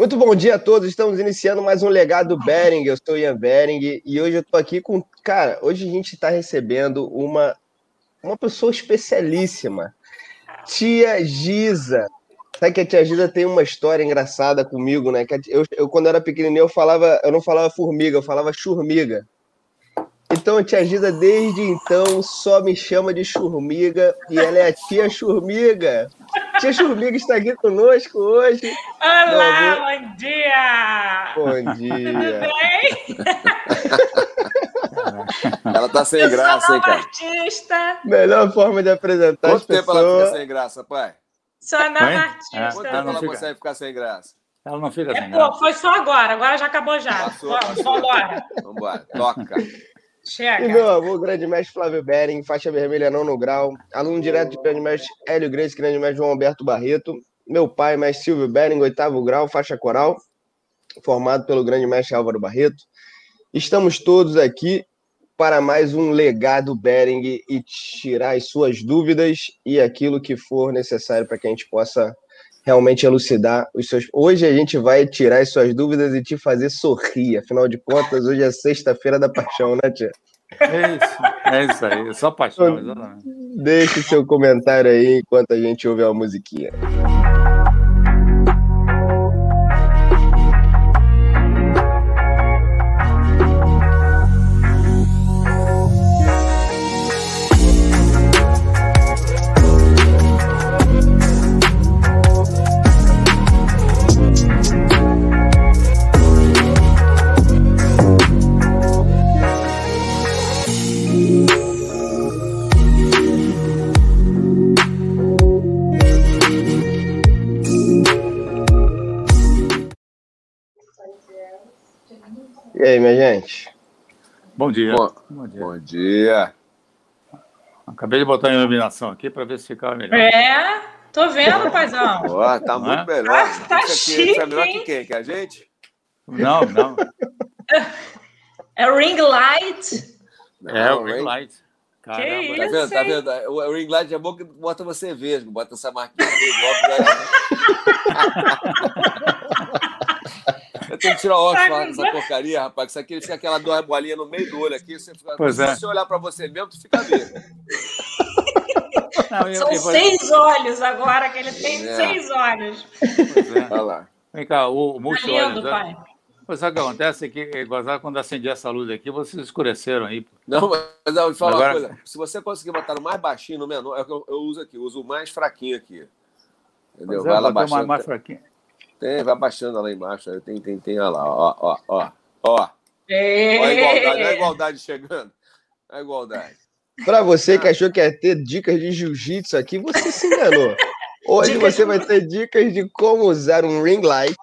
Muito bom dia a todos. Estamos iniciando mais um legado Bering. Eu sou Ian Bering e hoje eu estou aqui com. Cara, hoje a gente está recebendo uma, uma pessoa especialíssima, Tia Giza. Sabe que a tia Giza tem uma história engraçada comigo, né? Que eu, eu, quando era pequenininho, eu falava, eu não falava formiga, eu falava churmiga. Então a tia Giza, desde então, só me chama de Churmiga e ela é a tia Churmiga. Tia Churmiga está aqui conosco hoje. Olá, bom dia! Bom dia! Tudo bem? Ela tá sem graça, hein, cara? artista. Melhor forma de apresentar Quanto as pessoas. tempo ela fica sem graça, pai? Sou a nova artista. Quanto tempo ela, fica... consegue ficar sem graça? Ela não fica sem é, graça. Pô, foi só agora, agora já acabou já. Passou, Vamos, passou. vambora. Vambora, toca. Chega. E meu avô, grande mestre Flávio Bering, faixa vermelha não no grau, aluno direto de grande mestre Hélio Grace, grande mestre João Alberto Barreto, meu pai, mestre Silvio Bering, oitavo grau, faixa coral, formado pelo grande mestre Álvaro Barreto. Estamos todos aqui para mais um legado Bering e tirar as suas dúvidas e aquilo que for necessário para que a gente possa realmente elucidar os seus. Hoje a gente vai tirar as suas dúvidas e te fazer sorrir. Afinal de contas, hoje é sexta-feira da paixão, né, tia? É isso, é isso aí, só paixão, exatamente. Deixe seu comentário aí enquanto a gente ouve a musiquinha. Aí, minha gente? Bom dia. Bom, bom dia. Bom dia. Acabei de botar a iluminação aqui para ver se ficava melhor. É, tô vendo, paizão. Ó, tá Não muito é? melhor. Ah, tá Isso chique, é melhor hein? que quem? Que a gente? Não, não. É ring light. é o ring light. Caramba. Que Tá isso? vendo? Tá vendo? O ring light é bom que bota você vesgo, bota essa marquinha Eu tenho que tirar o óculos Tá dessa porcaria, rapaz. que Isso aqui fica aquela duas bolinhas no meio do olho aqui. Você fica... Pois Se é. você olhar pra você mesmo, tu fica vendo. Não, eu- São eu vou- seis olhos agora, que ele tem É. seis olhos. Pois é. Olha lá. Vem cá, o, o Tá multi-olhos. lindo, né? pai. Pois sabe o que acontece? É que, quando acendi essa luz aqui, vocês escureceram aí. Não, mas eu vou falar Agora- uma coisa. Se você conseguir botar no mais baixinho, no menor, é o que eu, eu uso aqui. Eu uso o mais fraquinho aqui. Entendeu? Pois é, vai lá uma baixando. mais fraquinha. Tem, vai baixando lá embaixo. Aí Tem, tem, tem, olha lá. Ó, ó, ó. Ó, ó a É. igualdade, olha a igualdade chegando. Olha a igualdade. Para você que achou que ia ter dicas de jiu-jitsu aqui, você se enganou. Hoje Dicas você de- vai ter dicas de como usar um ring light,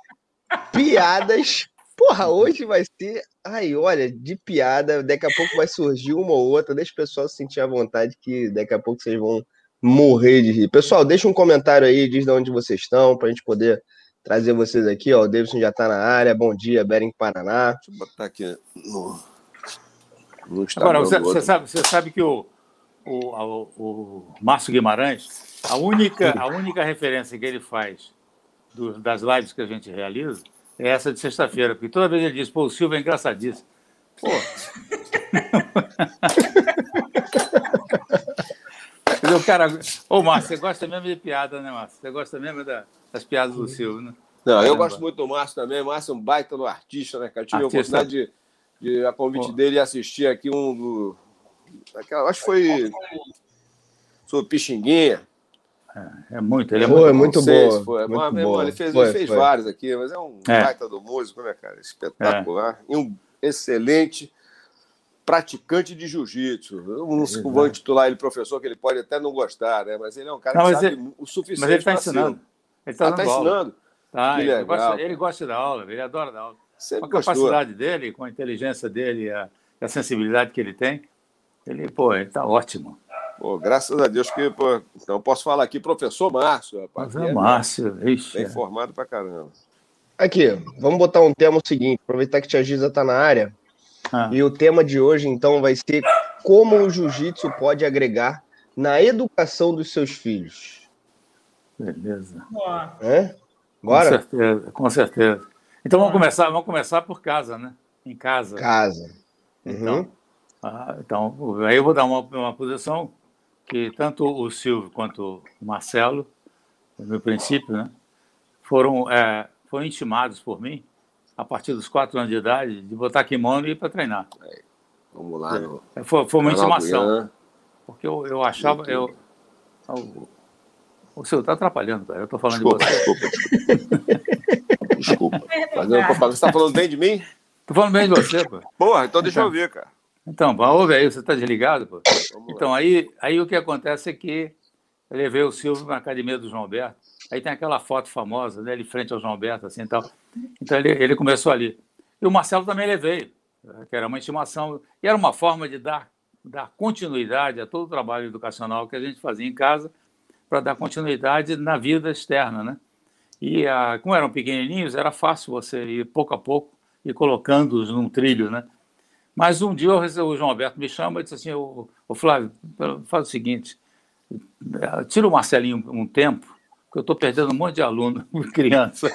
piadas. Porra, hoje vai ser. Ai, olha, de piada. Daqui a pouco vai surgir uma ou outra. Deixa o pessoal se sentir à vontade, que daqui a pouco vocês vão morrer de rir. Pessoal, deixa um comentário aí, diz de onde vocês estão, para a gente poder trazer vocês aqui. Ó, o Davidson já está na área. Bom dia, Bering Paraná. Deixa eu botar aqui no. no Agora, você, você sabe, você sabe que o, o, o, o Márcio Guimarães, a única, a única referência que ele faz do- das lives que a gente realiza é essa de sexta-feira, porque toda vez ele diz, pô, o Silvio é engraçadíssimo. Pô. O cara. Ô, Márcio, você gosta mesmo de piada, né, Márcio? Você gosta mesmo da- das piadas do Silvio, né? Não, eu gosto muito do Márcio também. Márcio é um baita no artista, né, cara? Eu tive a oportunidade de, de a convite Pô. dele assistir aqui um do. Aquela, acho que foi. Sobre Pixinguinha. É muito, ele é Pô, é muito. muito foi. muito Mas, boa. ele fez, Foi, ele fez foi. vários aqui, mas é um É. baita do músico, né, cara? Espetacular. E um excelente praticante de jiu-jitsu. Eu não Exato. vou intitular ele professor, que ele pode até não gostar, né? Mas ele é um cara Não, que sabe ele- o suficiente Mas ele está ensinando. Ele está Ah, dando tá ensinando? Tá, ele, gosta, ele gosta da aula, ele adora dar aula. Com Sempre a gostou. capacidade dele, com a inteligência dele e a, a sensibilidade que ele tem, ele, pô, ele está ótimo. Pô, graças a Deus que, pô, então eu posso falar aqui, professor Márcio, rapaz. Mas é Márcio, ixi, Bem é. formado pra caramba. Aqui, vamos botar um tema o seguinte, aproveitar que a Tia Giza está na área. Ah, E o tema de hoje, então, vai ser como o jiu-jitsu pode agregar na educação dos seus filhos. beleza. Né? Bora? Com certeza, com certeza. Então vamos começar, vamos começar por casa, né? Em casa. Casa. Então, Uhum. ah, então aí eu vou dar uma, uma posição que tanto o Silvio quanto o Marcelo, no princípio, né, foram, é, foram intimados por mim, a partir dos quatro anos de idade, de botar kimono e ir para treinar. Vamos lá. No... É, Foi, foi uma intimação, porque eu, eu achava... Eu, o, o Silvio está atrapalhando, cara. eu estou falando Desculpa, de você. desculpa, desculpa. Desculpa. Fazendo propaganda. Você está falando bem de mim? Estou falando bem de você, pô. Porra, então deixa eu ver, cara. Então, ouve aí, você está desligado, pô. Vamos Então, lá. aí, aí o que acontece é que eu levei o Silvio na academia do João Alberto. Aí tem aquela foto famosa dele frente ao João Alberto, assim e tal. Então, ele, ele começou ali. E o Marcelo também levei, que era uma estimação. E era uma forma de dar, dar continuidade a todo o trabalho educacional que a gente fazia em casa, para dar continuidade na vida externa, né? E ah, como eram pequenininhos, era fácil você ir pouco a pouco e colocando-os num trilho, né? Mas um dia o João Alberto me chama e disse assim, ô, ô Flávio, faz o seguinte, tira o Marcelinho um tempo, porque eu estou perdendo um monte de aluno, criança.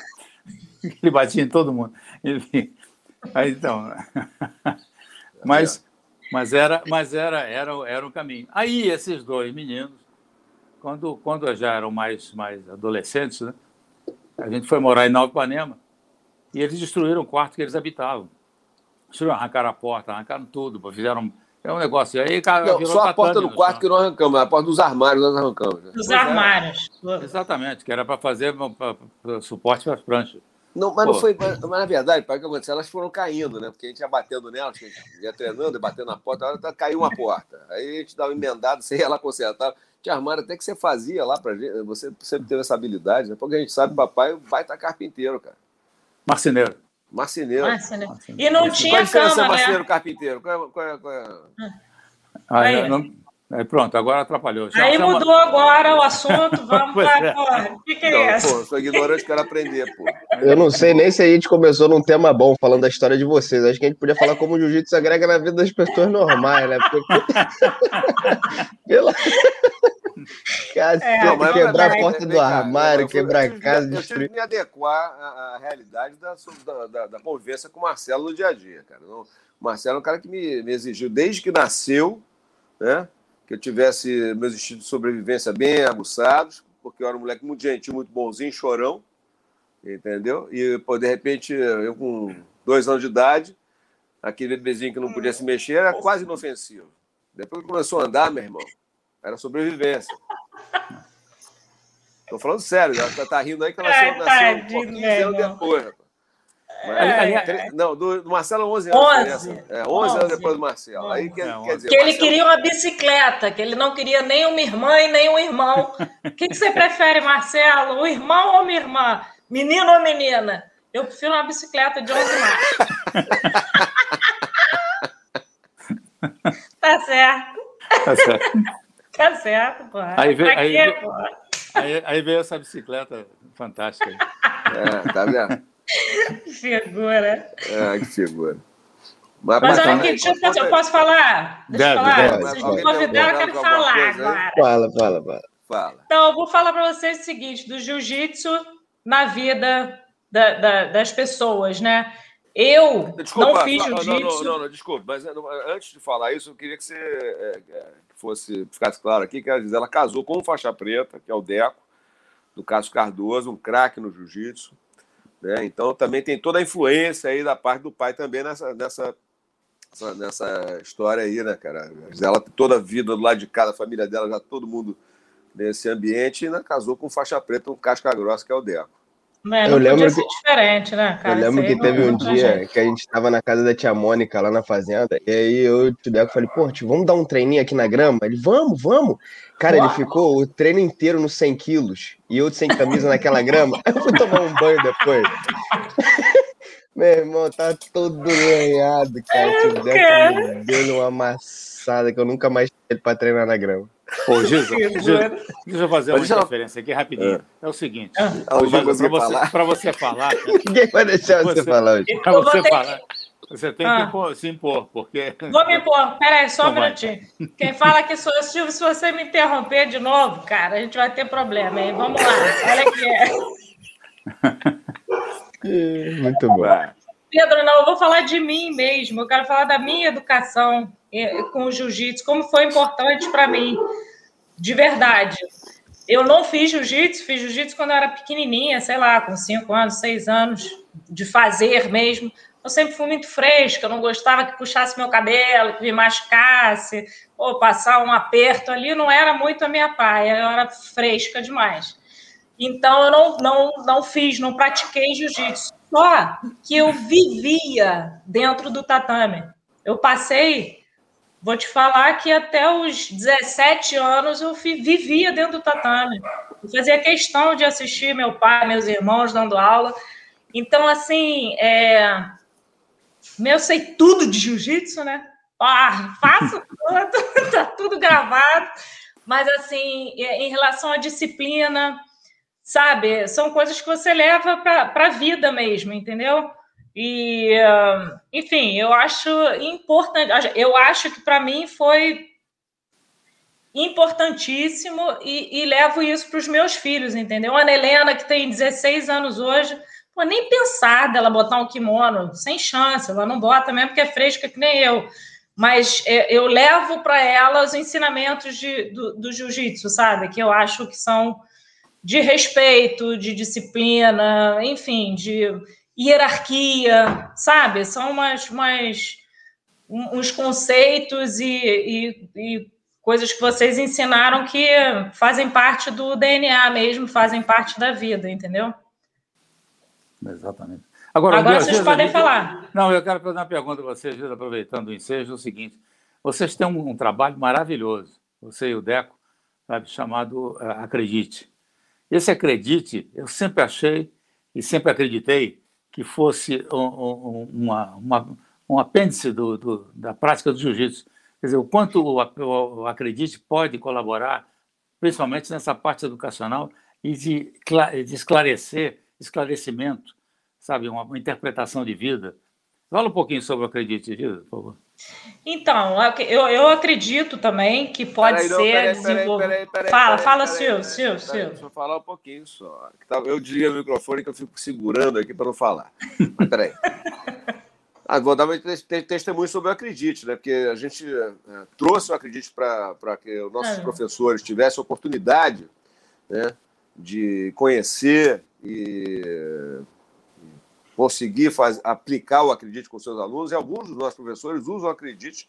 Ele batia em todo mundo. Enfim, aí então... Mas, mas, era, mas era, era, era o caminho. Aí esses dois meninos, quando, quando já eram mais, mais adolescentes, né? a gente foi morar em Nova Ipanema e eles destruíram o quarto que eles habitavam. Arrancaram a porta, arrancaram tudo, fizeram é um negócio. Aí cara, Não, só a porta do quarto chão. que não arrancamos, a porta dos armários nós arrancamos. né? Dos Pois é. armários. Exatamente, que era para fazer pra- pra- suporte para as pranchas. Não, mas não Pô. foi. Mas, mas, na verdade, para o que aconteceu? Elas foram caindo, né? Porque a gente ia batendo nelas, a gente ia treinando, ia batendo na porta, hora tá- caiu uma porta. Aí a gente dava um emendado, você ia lá consertar. Tinha armário até que você fazia lá pra gente. Você sempre teve essa habilidade, né? Porque a gente sabe, papai vai estar carpinteiro, cara. Marceneiro. Marceneiro. Né? E não Qual a tinha diferença cama, marceneiro né? carpinteiro? Qual é, qual é- qual é- Aí, Aí. não- aí pronto, agora atrapalhou. Já- Aí mudou agora o assunto, vamos para é. porra. O que, que é Não, isso? pô, sou ignorante, quero aprender, pô. Eu não sei nem se a gente começou num tema bom, falando da história de vocês. Acho que a gente podia falar como o jiu-jitsu agrega na vida das pessoas normais, né? Porque... Pela... Cacete, É, Não, quebrar a porta do armário, quebrar a casa, Eu tive que me adequar à, à realidade da, da, da, com o Marcelo no dia a dia, cara. Não- o Marcelo é um cara que me, me exigiu, desde que nasceu, né, que eu tivesse meus instintos de sobrevivência bem aguçados, porque eu era um moleque muito gentil, muito bonzinho, chorão, entendeu? E, pô, de repente, eu com dois anos de idade, aquele bebezinho que não podia se mexer, era quase inofensivo. Depois que começou a andar, meu irmão, era sobrevivência. Tô falando sério, ela tá, tá rindo aí que ela Ai, nasceu, nasceu um tadinho, pouquinho meu anos irmão. depois. Mas, É, tre- Não, do, do Marcelo, 11 anos. de 11. diferença. É, 11 anos 11. depois do Marcelo. Aí quer, É, quer 11. dizer, Que ele Marcelo- queria uma bicicleta, que ele não queria nem uma irmã e nem um irmão. O que, que você prefere, Marcelo? O irmão ou uma irmã? Menino ou menina? Eu prefiro uma bicicleta de 11 marchas. tá certo, Tá certo. Tá certo, porra. Aí vem- Pra aí vem- porra? Aí, aí veio essa bicicleta fantástica. aí. É, tá vendo? Que figura. É, que figura. Mas, Mas olha aqui, deixa eu, fazer- eu posso falar? Deixa eu Deve, falar. deve. Vocês me convidaram, eu quero falar agora. Fala, fala, fala. Fala. Então, eu vou falar para vocês o seguinte: do jiu-jitsu na vida da- da- das pessoas, né? Eu Desculpa, não fiz não, não, jiu-jitsu. não, não, desculpa, mas eh, não, antes de falar isso, eu queria que você eh, eh, que fosse, ficasse claro aqui que a Gisela casou com um faixa preta, que é o Deco, do Cássio Cardoso, um craque no jiu-jitsu. Né? Então também tem toda a influência aí da parte do pai também nessa, nessa, nessa, história aí, né, cara? A Gisela tem toda a vida do lado de cá, da família dela, já todo mundo nesse ambiente, e né, casou com faixa preta, um casca grossa, que é o Deco. Né? Eu lembro que- diferente, né, cara? eu lembro que teve um dia que a gente estava na casa da tia Mônica lá na fazenda, e aí eu e o Deco falei, pô, tio, vamos dar um treininho aqui na grama? Ele, vamos, vamos. Cara, ele ficou o treino inteiro nos 100 quilos, e eu sem camisa naquela grama. Eu fui tomar um banho depois. Meu irmão, tá todo lanhado, cara. O tio Deco me deu uma amassada que eu nunca mais tive pra treinar na grama. Ô, Gisa, Que Gisa, doido. deixa eu fazer Mas uma deixa eu- interferência aqui rapidinho. É, o seguinte, para conseguir você, você falar, Ninguém vai deixar você, Você- falar hoje. Eu vou você ter falar, você tem Ah. que impor- se impor, porque Vou me pôr. Peraí, só um Então minutinho. Quem fala aqui sou eu, Silvio. Se você me interromper de novo, cara, a gente vai ter problema, hein? Vamos lá. Olha aqui. Muito bom. Pedro, não, eu vou falar de mim mesmo. Eu quero falar da minha educação eh, com o jiu-jitsu, como foi importante para mim, de verdade. Eu não fiz jiu-jitsu, fiz jiu-jitsu quando eu era pequenininha, sei lá, com cinco anos, seis anos, de fazer mesmo. Eu sempre fui muito fresca, eu não gostava que puxasse meu cabelo, que me machucasse, ou passar um aperto ali, não era muito a minha paia, eu era fresca demais. Então, eu não, não, não fiz, não pratiquei jiu-jitsu. Só que eu vivia dentro do tatame. Eu passei Vou te falar que até os 17 anos eu vivia dentro do tatame. Eu fazia questão de assistir meu pai, meus irmãos dando aula. Então, assim, é... eu sei tudo de jiu-jitsu, né? Ah, faço tudo, tá tudo gravado. Mas, assim, em relação à disciplina, sabe, são coisas que você leva para a vida mesmo, entendeu? E, enfim, eu acho importante. Eu acho que para mim foi importantíssimo e, e levo isso para os meus filhos, entendeu? Ana Helena, que tem 16 anos hoje, pô, nem pensar dela botar um kimono, sem chance, ela não bota mesmo porque é fresca que nem eu. Mas é, eu levo para ela os ensinamentos de, do, do jiu-jitsu, sabe? Que eu acho que são de respeito, de disciplina, enfim, de hierarquia, sabe? São umas, umas uns conceitos e, e, e, coisas que vocês ensinaram que fazem parte do DNA mesmo, fazem parte da vida, entendeu? Exatamente. Agora, Agora vocês podem falar. Não, eu quero fazer uma pergunta a vocês, aproveitando o ensejo, é o seguinte. Vocês têm um, um trabalho maravilhoso, você e o Deco, sabe, chamado uh, Acredite. Esse Acredite, eu sempre achei e sempre acreditei que fosse um, um, uma, uma, um apêndice do, do, da prática do jiu-jitsu. Quer dizer, o quanto o, o Acredite pode colaborar, principalmente nessa parte educacional, e de, de esclarecer, esclarecimento, sabe, uma, uma, interpretação de vida. Fala um pouquinho sobre o Acredite, por favor. Então, eu, eu acredito também que pode peraí, ser desenvolvido. Fala, fala, Silvio, Silvio, Silvio. Deixa eu falar um pouquinho só. Eu diria o microfone que eu fico segurando aqui para não falar. Mas peraí. Ah, vou dar um testemunho sobre o Acredite, né? Porque a gente é, trouxe o Acredite para que os nossos é. professores tivessem a oportunidade né, de conhecer e conseguir faz, aplicar o Acredite com seus alunos, e alguns dos nossos professores usam o Acredite,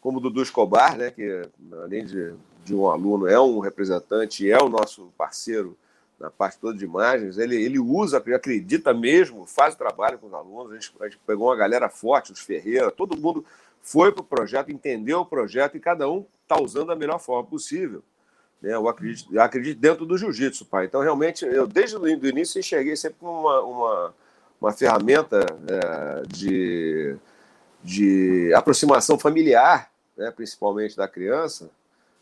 como o Dudu Escobar, né, que além de, de um aluno, é um representante, é o nosso parceiro na parte toda de imagens, ele, ele usa, acredita mesmo, faz o trabalho com os alunos, a gente, a gente pegou uma galera forte, os Ferreira, todo mundo foi para o projeto, entendeu o projeto e cada um está usando da melhor forma possível. Né? Eu, acredito, eu acredito dentro do jiu-jitsu, pai. Então, realmente, eu desde o início enxerguei sempre uma, uma uma ferramenta é, de, de aproximação familiar, né, principalmente da criança,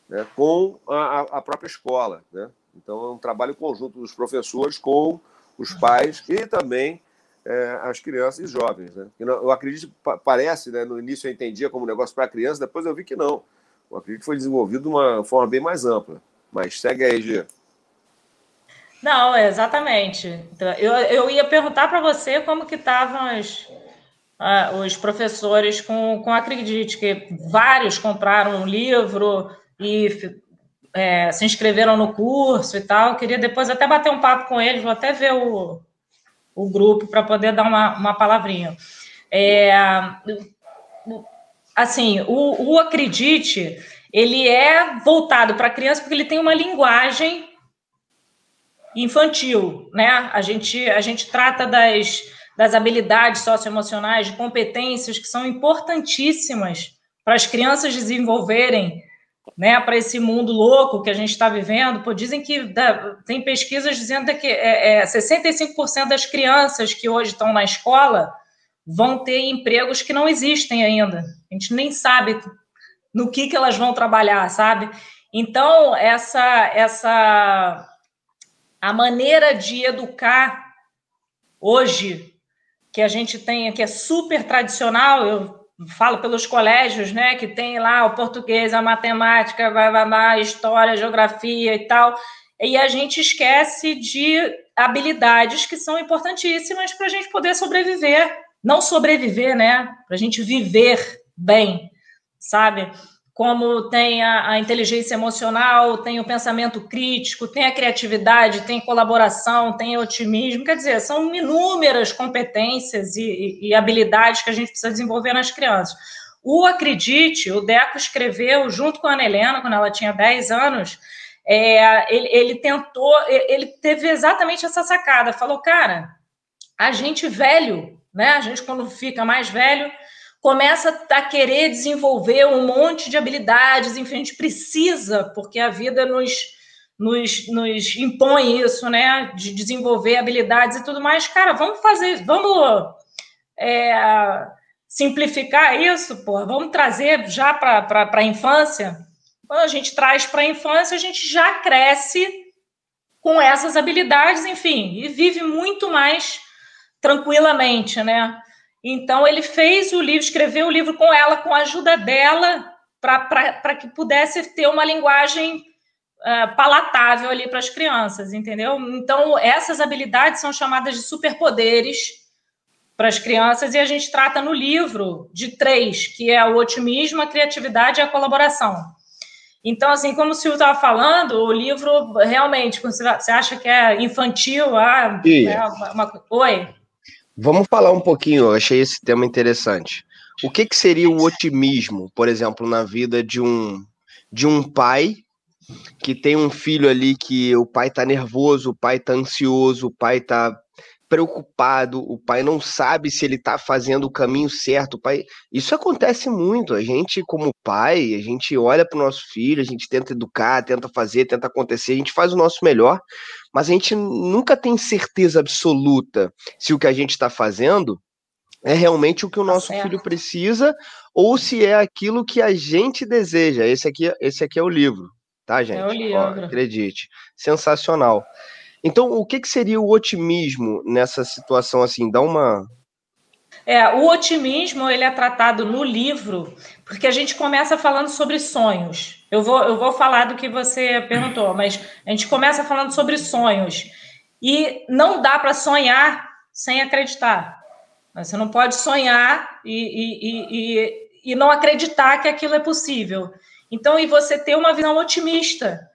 né, com a, a, própria escola. Né? Então, é um trabalho conjunto dos professores com os pais e também é, as crianças e jovens. Né? Eu acredito, parece, né, no início eu entendia como um negócio para criança, depois eu vi que não. Eu acredito que foi desenvolvido de uma forma bem mais ampla. Mas segue aí, Gia. Não, exatamente. Então, eu, eu ia perguntar para você como que estavam os, uh, os professores com, com Acredite, que vários compraram um livro e é, se inscreveram no curso e tal. Eu queria depois até bater um papo com eles, vou até ver o, o grupo para poder dar uma, uma palavrinha. É, assim, o, o Acredite, ele é voltado para criança porque ele tem uma linguagem infantil, né? A gente, a gente trata das, das habilidades socioemocionais, de competências que são importantíssimas para as crianças desenvolverem, né? Para esse mundo louco que a gente está vivendo. Pô, dizem que tem pesquisas dizendo que é, é, 65% das crianças que hoje estão na escola vão ter empregos que não existem ainda. A gente nem sabe no que, que elas vão trabalhar, sabe? Então, essa, essa a maneira de educar hoje que a gente tem, que é super tradicional, eu falo pelos colégios, né, que tem lá o português, a matemática, vai, vai, história, geografia e tal, e a gente esquece de habilidades que são importantíssimas para a gente poder sobreviver. Não sobreviver, né? Para a gente viver bem, sabe? Como tem a, a, inteligência emocional, tem o pensamento crítico, tem a criatividade, tem colaboração, tem otimismo. Quer dizer, são inúmeras competências e, e, e habilidades que a gente precisa desenvolver nas crianças. O Acredite, o Deco escreveu junto com a Ana Helena, quando ela tinha 10 anos, é, ele, ele, tentou, ele teve exatamente essa sacada, falou, cara, a gente velho, né? A gente, quando fica mais velho, começa a querer desenvolver um monte de habilidades, enfim, a gente precisa, porque a vida nos, nos, nos impõe isso, né? De desenvolver habilidades e tudo mais. Cara, vamos fazer, vamos é, simplificar isso, pô, vamos trazer já para a infância quando a gente traz para a infância, a gente já cresce com essas habilidades, enfim, e vive muito mais tranquilamente, né? Então, ele fez o livro, escreveu o livro com ela, com a ajuda dela, para que pudesse ter uma linguagem uh, palatável ali para as crianças, entendeu? Então, essas habilidades são chamadas de superpoderes para as crianças, e a gente trata no livro de três, que é o otimismo, a criatividade e a colaboração. Então, assim, como o Silvio estava falando, o livro realmente, você acha que é infantil? Ah, é uma. Oi? Vamos falar um pouquinho, eu achei esse tema interessante. O que, que seria o otimismo, por exemplo, na vida de um, de um pai que tem um filho ali que o pai está nervoso, o pai está ansioso, o pai está preocupado, o pai não sabe se ele está fazendo o caminho certo. O pai, isso acontece muito. A gente, como pai, a gente olha para o nosso filho, a gente tenta educar, tenta fazer, tenta acontecer, a gente faz o nosso melhor, mas a gente nunca tem certeza absoluta se o que a gente está fazendo é realmente o que o tá nosso filho precisa ou se é aquilo que a gente deseja. Esse aqui, esse aqui é o livro, tá, gente? É o livro. Ó, acredite. Sensacional. Então, o que, que seria o otimismo nessa situação assim? Dá uma. É, o otimismo ele é tratado no livro, porque a gente começa falando sobre sonhos. Eu vou, eu vou falar do que você perguntou, mas a gente começa falando sobre sonhos. E não dá para sonhar sem acreditar. Você não pode sonhar e, e, e, e não acreditar que aquilo é possível. Então, e você ter uma visão otimista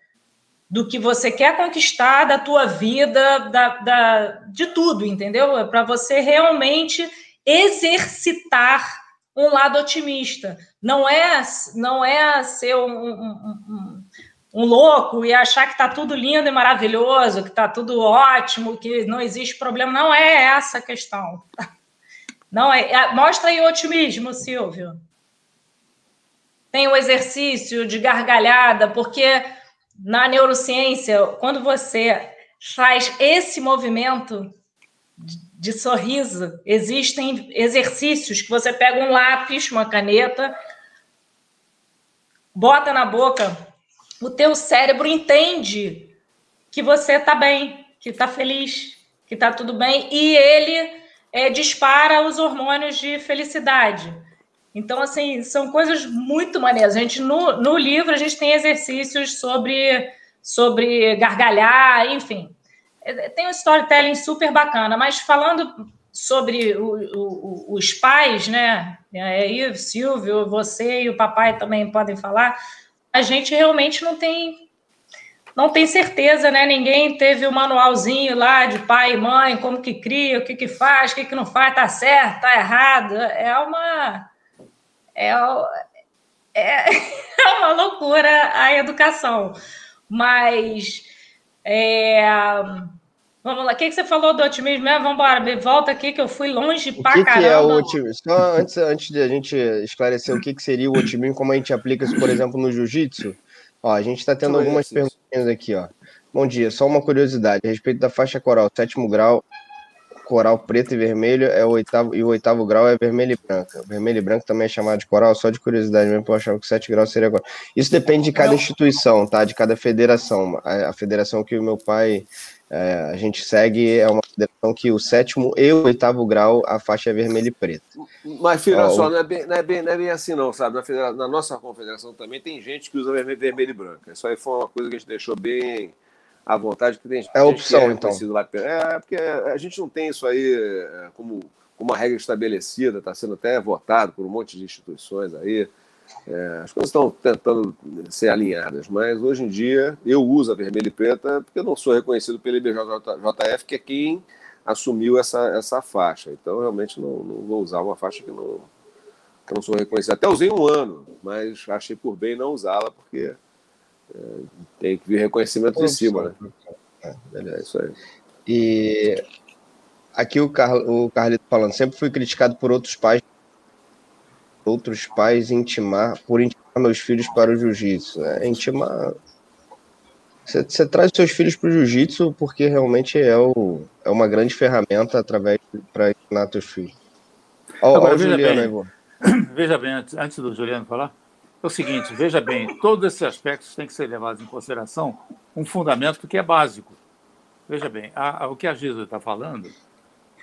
do que você quer conquistar, da tua vida, da, da de tudo, entendeu? É para você realmente exercitar um lado otimista. Não é, não é ser um, um, um, um louco e achar que está tudo lindo e maravilhoso, que está tudo ótimo, que não existe problema. Não é essa a questão. Não é. é mostra aí o otimismo, Silvio. Tem o exercício de gargalhada, porque na neurociência, quando você faz esse movimento de sorriso, existem exercícios que você pega um lápis, uma caneta, bota na boca, o teu cérebro entende que você está bem, que está feliz, que está tudo bem, e ele é, dispara os hormônios de felicidade. Então, assim, são coisas muito maneiras. A gente, no, no livro, a gente tem exercícios sobre, sobre gargalhar, enfim. É, tem um storytelling super bacana, mas falando sobre o, o, os pais, né? Aí o Silvio, você e o papai também podem falar. A gente realmente não tem não tem certeza, né? Ninguém teve o um manualzinho lá de pai e mãe, como que cria, o que que faz, o que que não faz, tá certo, tá errado. É uma é, é, é uma loucura a educação. Mas é, vamos lá, o que, que você falou do otimismo? É, vamos embora, volta aqui que eu fui longe o pra que caramba. Que é o otimismo? Só antes, antes de a gente esclarecer o que, que seria o otimismo, como a gente aplica isso, por exemplo, no jiu-jitsu, ó, a gente está tendo algumas perguntas aqui, ó. Bom dia, só uma curiosidade a respeito da faixa coral, sétimo grau, coral preto e vermelho é o oitavo, e o oitavo grau é vermelho e branca. Vermelho e branco também é chamado de coral, só de curiosidade mesmo, porque eu achava que sete graus seria agora. Isso depende de cada instituição, tá? De cada federação. A, a federação que o meu pai, é, a gente segue é uma federação que o sétimo e o oitavo grau, a faixa é vermelho e preto. Mas, filho, só, não, é bem, não, é bem, não é bem assim não, sabe? Na, na nossa confederação também tem gente que usa vermelho, vermelho e branco. Isso aí foi uma coisa que a gente deixou bem à vontade, tem é a opção, é então. Lá, é, porque a gente não tem isso aí é, como, como uma regra estabelecida, está sendo até votado por um monte de instituições aí. É, as coisas estão tentando ser alinhadas, mas hoje em dia eu uso a vermelha e preta porque eu não sou reconhecido pelo IBJJF, que é quem assumiu essa, essa faixa. Então, realmente, não, não vou usar uma faixa que não, que não sou reconhecido. Até usei um ano, mas achei por bem não usá-la, porque é, tem que vir reconhecimento em cima, né? É, é isso aí. E aqui o, Car o Carlito falando, sempre fui criticado por outros pais outros pais intimar por intimar meus filhos para o jiu-jitsu. Né? Intimar você, traz seus filhos para o jiu-jitsu porque realmente é, o, é uma grande ferramenta através para ensinar seus filhos. Olha Agora, o Juliano aí, vou. Veja bem, antes, antes do Juliano falar, é o seguinte, veja bem, todos esses aspectos têm que ser levados em consideração um fundamento que é básico. Veja bem, a, a, o que a Giza está falando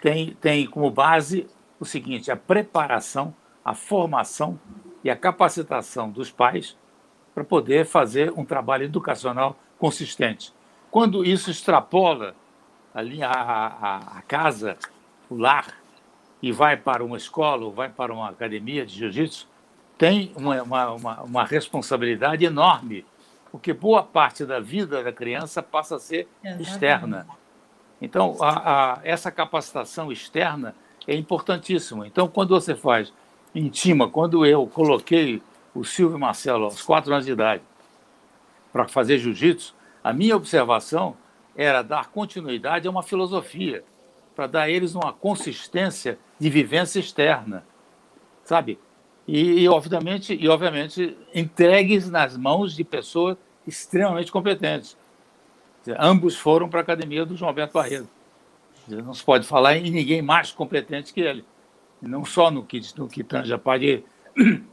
tem, tem como base o seguinte, a preparação, a formação e a capacitação dos pais para poder fazer um trabalho educacional consistente. Quando isso extrapola a, a, a casa, o lar, e vai para uma escola ou vai para uma academia de jiu-jitsu, tem uma, uma, uma, responsabilidade enorme, porque boa parte da vida da criança passa a ser Exatamente. externa. Então, a, a, essa capacitação externa é importantíssima. Então, quando você faz intima, quando eu coloquei o Silvio Marcelo aos quatro anos de idade para fazer jiu-jitsu, a minha observação era dar continuidade a uma filosofia, para dar a eles uma consistência de vivência externa, sabe? E, e, obviamente, e obviamente entregues nas mãos de pessoas extremamente competentes. Dizer, ambos foram para a academia do João Alberto Barreto. Dizer, não se pode falar em ninguém mais competente que ele. Não só no que, no que tange a parte,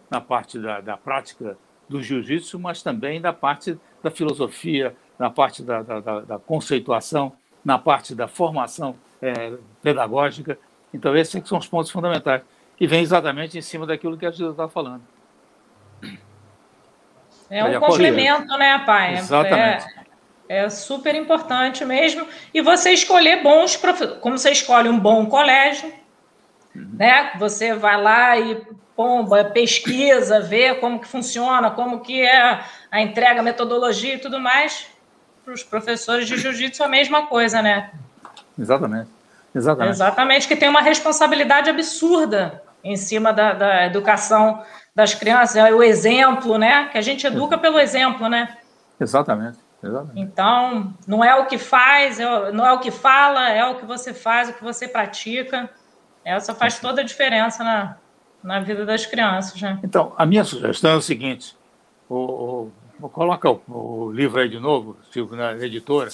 na parte da, da prática do jiu-jitsu, mas também da parte da filosofia, na parte da, da, da conceituação, na parte da formação é, pedagógica. Então, esses são os pontos fundamentais, que vem exatamente em cima daquilo que a Gilda está falando. É um complemento, né, pai? Exatamente. É, é, super importante mesmo. E você escolher bons professores. Como você escolhe um bom colégio, uhum. né? Você vai lá e pomba, pesquisa, vê como que funciona, como que é a entrega, a metodologia e tudo mais para os professores de jiu-jitsu a mesma coisa, né? Exatamente. Exatamente. Exatamente, que tem uma responsabilidade absurda em cima da, da educação das crianças, é o exemplo, né? Que a gente educa pelo exemplo, né? Exatamente. Exatamente. Então, não é o que faz, é não é o que fala, é o que você faz, o que você pratica. Essa faz toda a diferença na, na vida das crianças. Né? Então, a minha sugestão é o seguinte: o, Coloca o, o, livro aí de novo, Silvio, na editora.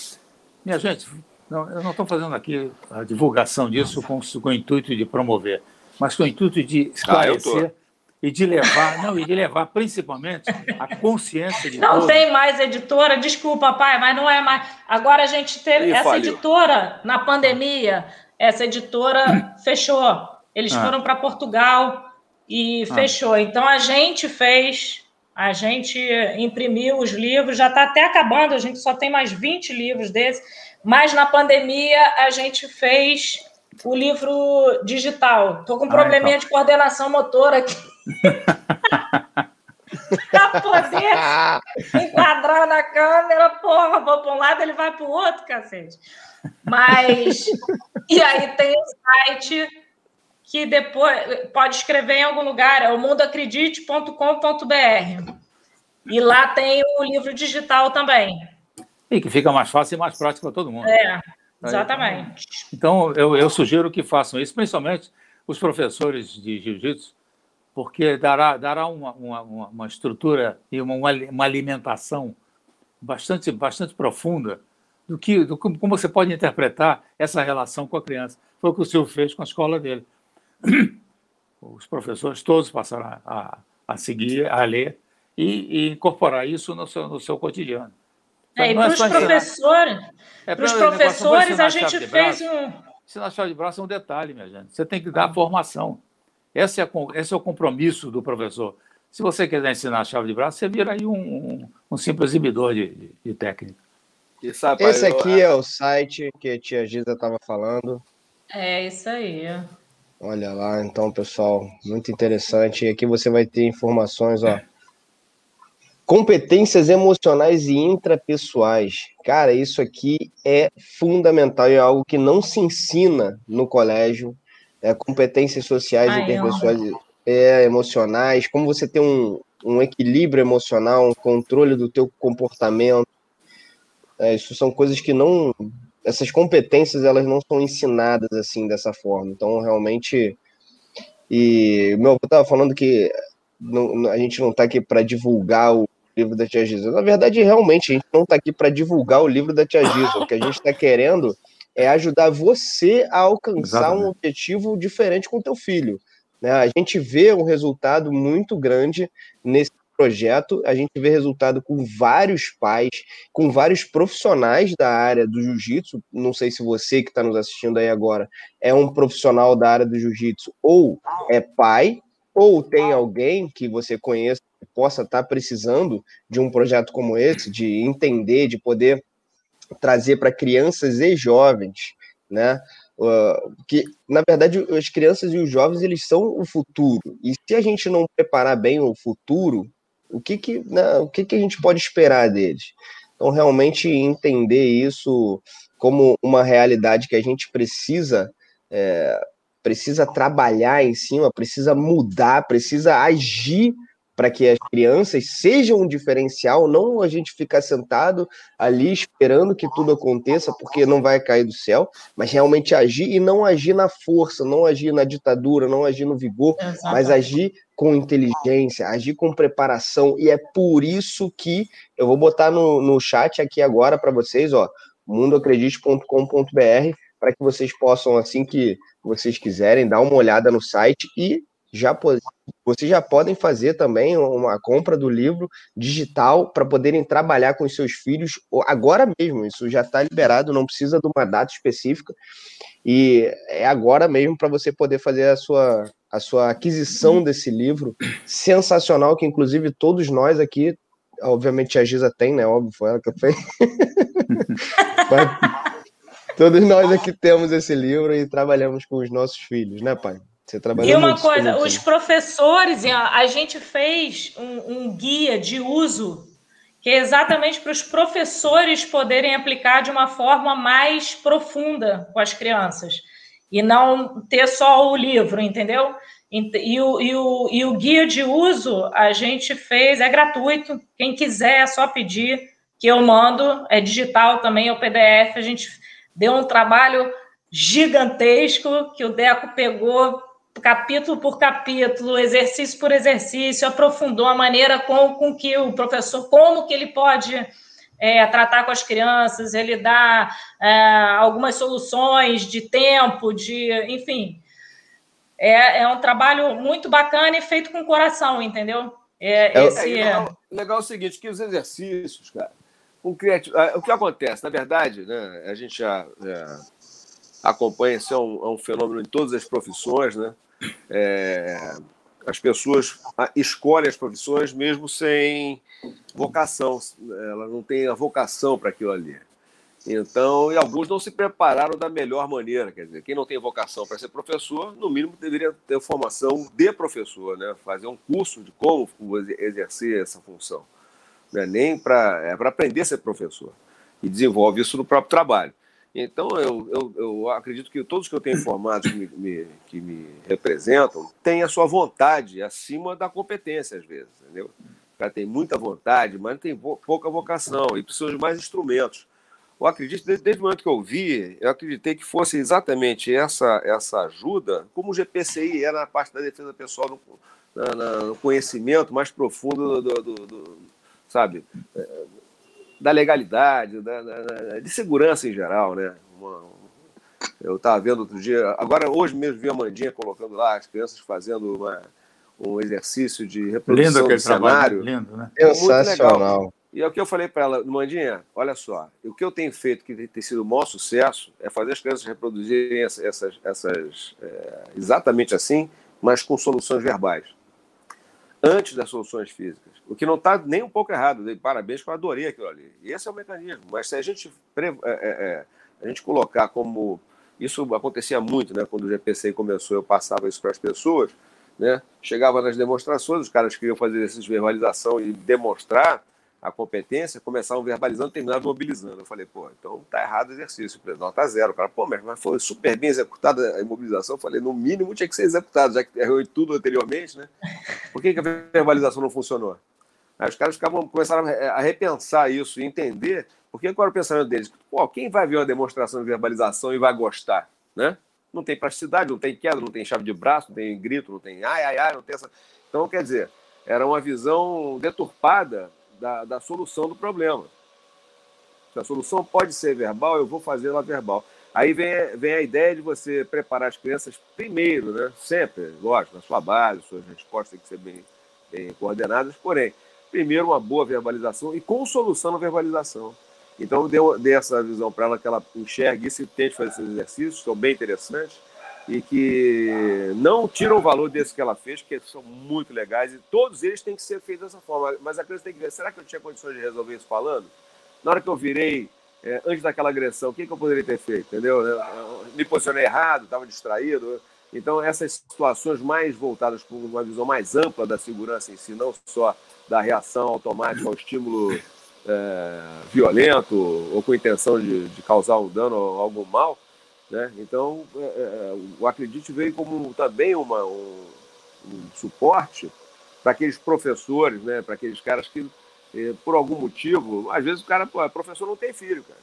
Minha gente, não, eu não estou fazendo aqui a divulgação disso com, com o intuito de promover, mas com o intuito de ah, esclarecer ah, e de levar, não, e de levar principalmente a consciência de Não todos. tem mais editora, desculpa, pai, mas não é mais. Agora a gente teve essa falhou. editora na pandemia, essa editora fechou. Eles ah. foram para Portugal e ah. fechou. Então a gente fez a gente imprimiu os livros, já está até acabando, a gente só tem mais 20 livros desses, mas na pandemia a gente fez o livro digital. Estou com um ah, probleminha então. de coordenação motora aqui. para poder enquadrar na câmera, porra, vou para um lado, ele vai para o outro, cacete. Mas, e aí tem o site que depois pode escrever em algum lugar, é o mundoacredite.com.br. E lá tem o livro digital também. E que fica mais fácil e mais prático para todo mundo. É, exatamente. Então, eu, eu sugiro que façam isso, principalmente os professores de jiu-jitsu, porque dará, dará uma, uma, uma estrutura e uma, uma alimentação bastante, bastante profunda do que do como você pode interpretar essa relação com a criança. Foi o que o Silvio fez com a escola dele. Os professores todos passaram a, a seguir, a ler e, e, incorporar isso no seu, no seu cotidiano. É, e para os professores, é, para os professores a gente fez um. Ensinar chave de braço é um detalhe, minha gente. Você tem que dar a formação. Esse é, esse é o compromisso do professor. Se você quiser ensinar a chave de braço, você vira aí um, um, um simples exibidor de, de, de técnica. Sabe, Esse aqui eu... é o site que a tia Giza estava falando. É isso aí. Olha lá, então, pessoal, muito interessante. E aqui você vai ter informações, ó. Competências emocionais e intrapessoais. Cara, isso aqui é fundamental e é algo que não se ensina no colégio. É, competências sociais e interpessoais é, emocionais, como você ter um, um equilíbrio emocional, um controle do teu comportamento. É, isso são coisas que não essas competências elas não são ensinadas assim dessa forma. Então, realmente. E meu avô estava falando que não, a gente não está aqui para divulgar o livro da Tia Giza. Na verdade, realmente, a gente não está aqui para divulgar o livro da Tia Giza. O que a gente está querendo é ajudar você a alcançar Exatamente. um objetivo diferente com o teu filho. Né? A gente vê um resultado muito grande nesse projeto, a gente vê resultado com vários pais, com vários profissionais da área do jiu-jitsu. Não sei se você que está nos assistindo aí agora é um profissional da área do jiu-jitsu ou é pai, ou tem alguém que você conheça que possa estar tá precisando de um projeto como esse, de entender, de poder trazer para crianças e jovens, né? Uh, que na verdade as crianças e os jovens eles são o futuro e se a gente não preparar bem o futuro o que que, né, o que que a gente pode esperar deles? Então, realmente entender isso como uma realidade que a gente precisa é, precisa trabalhar em cima, precisa mudar, precisa agir para que as crianças sejam um diferencial, não a gente ficar sentado ali esperando que tudo aconteça, porque não vai cair do céu, mas realmente agir e não agir na força, não agir na ditadura, não agir no vigor, Exatamente. mas agir com inteligência, agir com preparação, e é por isso que eu vou botar no, no chat aqui agora para vocês, ó, mundoacredite.com.br, para que vocês possam, assim que vocês quiserem, dar uma olhada no site e já vocês já podem fazer também uma compra do livro digital para poderem trabalhar com os seus filhos agora mesmo. Isso já está liberado, não precisa de uma data específica. E é agora mesmo para você poder fazer a sua, a sua aquisição desse livro sensacional, que inclusive todos nós aqui, obviamente a Giza tem, né? Óbvio, foi ela que fez. todos nós aqui temos esse livro e trabalhamos com os nossos filhos, né, pai? Você trabalhou E uma coisa, os professores, a gente fez um, um guia de uso que é exatamente para os professores poderem aplicar de uma forma mais profunda com as crianças e não ter só o livro, entendeu? E o, e, o, e o guia de uso a gente fez, é gratuito, quem quiser é só pedir que eu mando, é digital também, é o PDF, a gente deu um trabalho gigantesco que o Deco pegou capítulo por capítulo, exercício por exercício, aprofundou a maneira com, com que o professor, como que ele pode é, tratar com as crianças, ele dá é, algumas soluções de tempo, de, enfim, é, é um trabalho muito bacana e feito com coração, entendeu? É, é esse... legal, legal é o seguinte, que os exercícios, cara, com criativo, o que acontece, na verdade, né, a gente já, já acompanha, esse é um, é um, fenômeno em todas as profissões, né? É, as pessoas escolhem as profissões mesmo sem vocação, elas não têm a vocação para aquilo ali. Então, e alguns não se prepararam da melhor maneira. Quer dizer, quem não tem vocação para ser professor, no mínimo deveria ter formação de professor, né? fazer um curso de como exercer essa função. Né? Nem para é para aprender a ser professor. E desenvolve isso no próprio trabalho. Então, eu, eu, eu, acredito que todos que eu tenho informado que me, me, que me representam têm a sua vontade acima da competência, às vezes, entendeu? O cara tem muita vontade, mas tem pouca vocação e precisa de mais instrumentos. Eu acredito, desde, desde o momento que eu vi, eu acreditei que fosse exatamente essa, essa ajuda, como o GPCI era na parte da defesa pessoal, no, na, no conhecimento mais profundo do, do, do, do sabe, da legalidade, da, da, de segurança em geral, né? Uma, eu estava vendo outro dia, agora hoje mesmo vi a Mandinha colocando lá as crianças fazendo uma, um exercício de reprodução lindo do cenário. Lindo, né? Sensacional. E é o que eu falei para ela, Mandinha, olha só, o que eu tenho feito que tem sido o maior sucesso é fazer as crianças reproduzirem essas, essas, essas é, exatamente assim, mas com soluções verbais. Antes das soluções físicas. O que não está nem um pouco errado. Parabéns, que eu adorei aquilo ali. Esse é o mecanismo. Mas se a gente, é, é, é, a gente colocar como. Isso acontecia muito, né? Quando o GPC começou, eu passava isso para as pessoas. Né? Chegava nas demonstrações, os caras queriam fazer essa verbalização e demonstrar a competência, começavam verbalizando, terminavam mobilizando. Eu falei, pô, então tá errado o exercício, nota zero. O cara, pô, mas foi super bem executada a imobilização. Eu falei, no mínimo tinha que ser executado, já que errou tudo anteriormente, né? Por que, que a verbalização não funcionou? Aí os caras ficavam, começaram a repensar isso e entender porque era o pensamento deles? Pô, quem vai ver uma demonstração de verbalização e vai gostar, né? Não tem plasticidade, não tem queda, não tem chave de braço, não tem grito, não tem ai, ai, ai, não tem essa... Então, quer dizer, era uma visão deturpada da, da solução do problema. Se a solução pode ser verbal, eu vou fazer ela verbal. Aí vem, vem a ideia de você preparar as crianças primeiro, né? Sempre, lógico, na sua base, suas respostas têm que ser bem, bem coordenadas, porém, primeiro uma boa verbalização e com solução na verbalização. Então, deu, essa visão para ela que ela enxergue isso e tente fazer esses exercícios, são bem interessantes e que não tiram o valor desse que ela fez, que são muito legais e todos eles têm que ser feitos dessa forma. Mas a criança tem que ver: será que eu tinha condições de resolver isso falando? Na hora que eu virei, é, antes daquela agressão, o que, que eu poderia ter feito? Entendeu? me posicionei errado, estava distraído. Então, essas situações mais voltadas para uma visão mais ampla da segurança em si, não só da reação automática ao estímulo é, violento ou com intenção de, de, causar um dano ou algum mal. Né? Então, é, é o Acredite veio como também uma, um, um suporte para aqueles professores, né? para aqueles caras que, é, por algum motivo, às vezes o cara, pô, professor não tem filho, cara.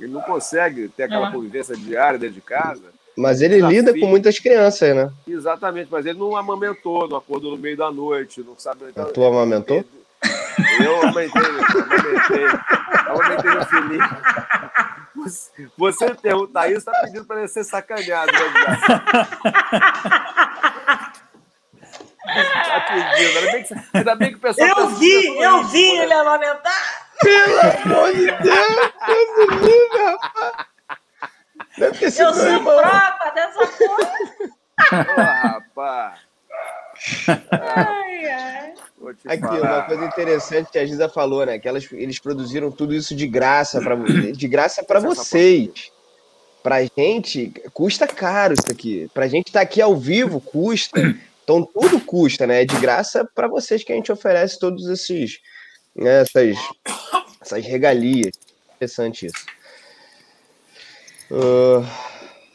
Ele não consegue ter aquela é. convivência diária dentro de casa. Mas ele lida com muitas crianças, né? Exatamente, mas ele não amamentou, não acordou no meio da noite, não sabe. Então, tu amamentou? Ele, eu aumentei, aumentei, aumentei meu filhinho. Você perguntar isso, tá pedindo para ele ser sacaneado, né, Tá pedindo. Ainda bem que, ainda bem que o pessoal. Eu tá vi, eu vi isso, ele amamentar. Pelo amor de Deus, Deus me livre, rapaz. Deve ter sido eu sou prova dessa coisa. Ô, rapaz. Ai, ai. Aqui, uma coisa interessante que a Giza falou, né? Que elas, eles produziram tudo isso de graça para de graça para vocês. Pra gente, custa caro isso aqui. Pra gente estar tá aqui ao vivo, custa. Então, tudo custa, né? É de graça para vocês que a gente oferece todos esses, né, essas, essas regalias. Interessante isso. Uh...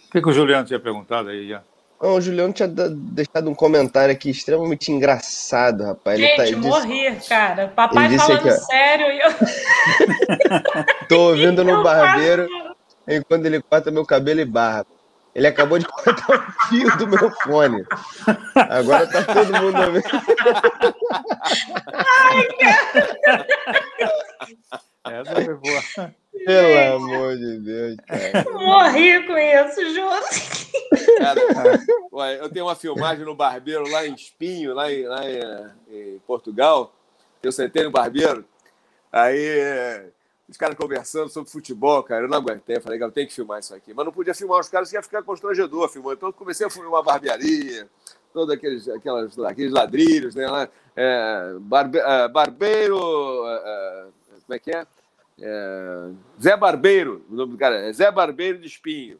O que, que o Juliano tinha perguntado aí já? Não, o Juliano tinha deixado um comentário aqui extremamente engraçado, rapaz. Gente, ele tá, morri, disse... cara. Papai falando aqui, sério e eu. Tô ouvindo no barbeiro enquanto ele corta meu cabelo e barra. Ele acabou de cortar o fio do meu fone. Agora tá todo mundo ouvindo. Ai, cara. Essa foi boa. Pelo amor de Deus, cara. Morri com isso, juro. Cara, eu tenho uma filmagem no barbeiro lá em Espinho, lá em, lá em, em Portugal. Eu sentei no barbeiro. Aí os caras conversando sobre futebol, cara. Eu não aguentei. Eu falei, cara, eu tenho que filmar isso aqui. Mas não podia filmar os caras, ia ficar constrangedor filmando. Então eu comecei a filmar uma barbearia, todos aqueles, aquelas, aqueles ladrilhos, né? Lá, é, barbe, é, barbeiro. É, como é que é? É, Zé Barbeiro, o nome do cara é Zé Barbeiro de Espinho.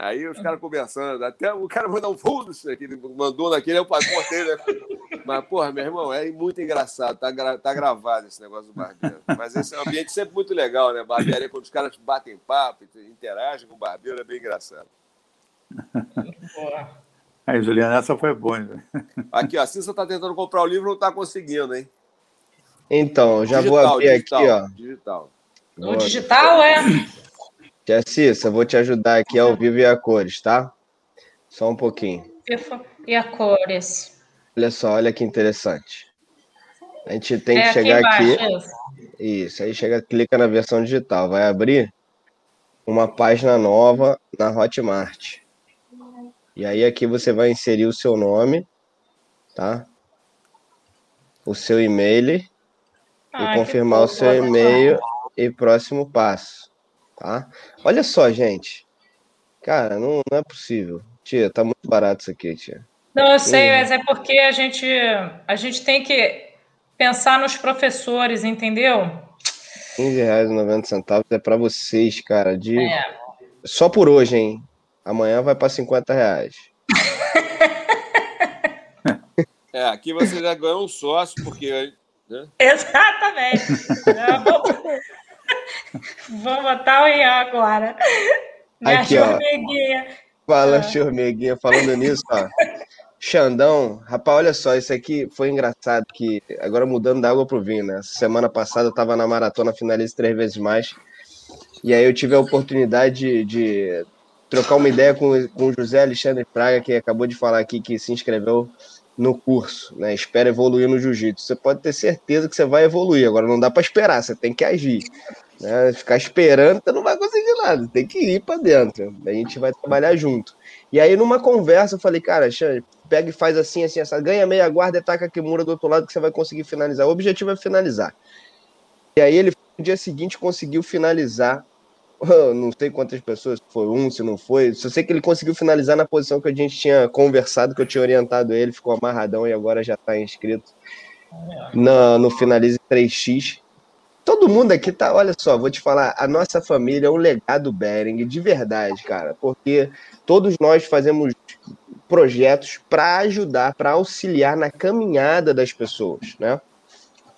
Aí os caras conversando, até o cara mandou um fundo, ele mandou naquele, eu cortei, né? Mas, porra, meu irmão, é muito engraçado, tá, gra tá gravado esse negócio do barbeiro. Mas esse é um ambiente sempre muito legal, né? Barbearia, quando os caras batem papo, interagem com o barbeiro, é bem engraçado. Aí, Juliana, essa foi boa, hein? Aqui, ó, a Cissa tá tentando comprar o livro, não tá conseguindo, hein? Então, já digital, vou abrir digital, aqui, ó. Digital. No digital, é? Tia Cissa, vou te ajudar aqui ao vivo e a cores, tá? Só um pouquinho. E a cores. Olha só, olha que interessante. A gente tem que é chegar aqui. Embaixo, aqui isso, aí chega, clica na versão digital. Vai abrir uma página nova na Hotmart. E aí aqui você vai inserir o seu nome, tá? O seu e-mail e confirmar o seu e-mail e próximo passo, tá? Olha só, gente. Cara, não, não é possível. Tia, tá muito barato isso aqui, tia. Não, eu sei, mas é porque a gente, a gente tem que pensar nos professores, entendeu? R$15,90 é para vocês, cara. De... É. Só por hoje, hein? Amanhã vai para 50 reais. É, aqui você já ganhou um sócio, porque. Né? Exatamente. Vou, botar o Ian agora. Minha aqui. Ó, fala, ah. Falando nisso, ó. Xandão, rapaz, olha só, isso aqui foi engraçado, que agora mudando da água pro vinho, né? Semana passada eu tava na maratona finalista três vezes mais, e aí eu tive a oportunidade de, de trocar uma ideia com, com o José Alexandre Praga, que acabou de falar aqui que se inscreveu no curso, né? Espera evoluir no jiu-jitsu. Você pode ter certeza que você vai evoluir, agora não dá para esperar, você tem que agir. Né? Ficar esperando, você não vai conseguir nada, tem que ir para dentro. A gente vai trabalhar junto. E aí, numa conversa, eu falei, cara, Xande, pega e faz assim, assim, essa ganha meia guarda e taca a Kimura do outro lado que você vai conseguir finalizar. O objetivo é finalizar. E aí ele no dia seguinte conseguiu finalizar. Não sei quantas pessoas, foi um, se não foi. Só sei que ele conseguiu finalizar na posição que a gente tinha conversado, que eu tinha orientado ele, ficou amarradão e agora já está inscrito no, no Finalize 3x. Todo mundo aqui tá, olha só, vou te falar, a nossa família é um legado Bering, de verdade, cara, porque todos nós fazemos projetos para ajudar, para auxiliar na caminhada das pessoas, né?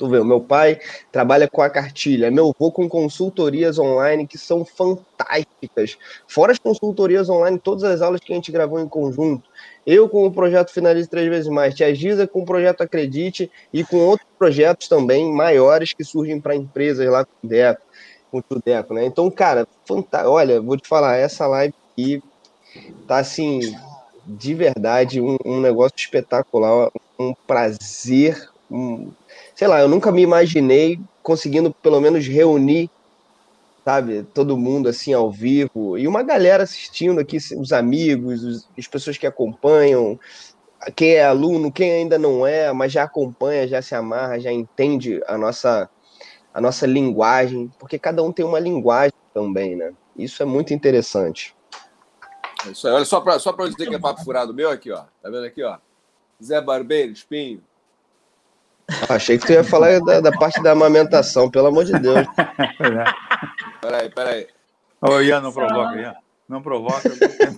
Tu vê, o meu pai trabalha com a cartilha, meu avô com consultorias online que são fantásticas. Fora as consultorias online, todas as aulas que a gente gravou em conjunto. Eu com o projeto Finalize Três Vezes Mais, Tia Giza com o projeto Acredite e com outros projetos também maiores que surgem para empresas lá com o Deco, com o Deco, né? Então, cara. Olha, vou te falar, essa live aqui tá assim, de verdade um, um negócio espetacular, um prazer, um, sei lá, eu nunca me imaginei conseguindo pelo menos reunir, sabe, todo mundo assim ao vivo e uma galera assistindo aqui, os amigos, os, as pessoas que acompanham, quem é aluno, quem ainda não é, mas já acompanha, já se amarra, já entende a nossa a nossa linguagem, porque cada um tem uma linguagem também, né? Isso é muito interessante. É isso aí. Olha, só para só dizer que é papo furado meu aqui, ó. Tá vendo aqui, ó? Zé Barbeiro, Espinho. Achei que tu ia falar da, da parte da amamentação, pelo amor de Deus. peraí, peraí. Ô, Ian, não provoca, Ian. Não provoca.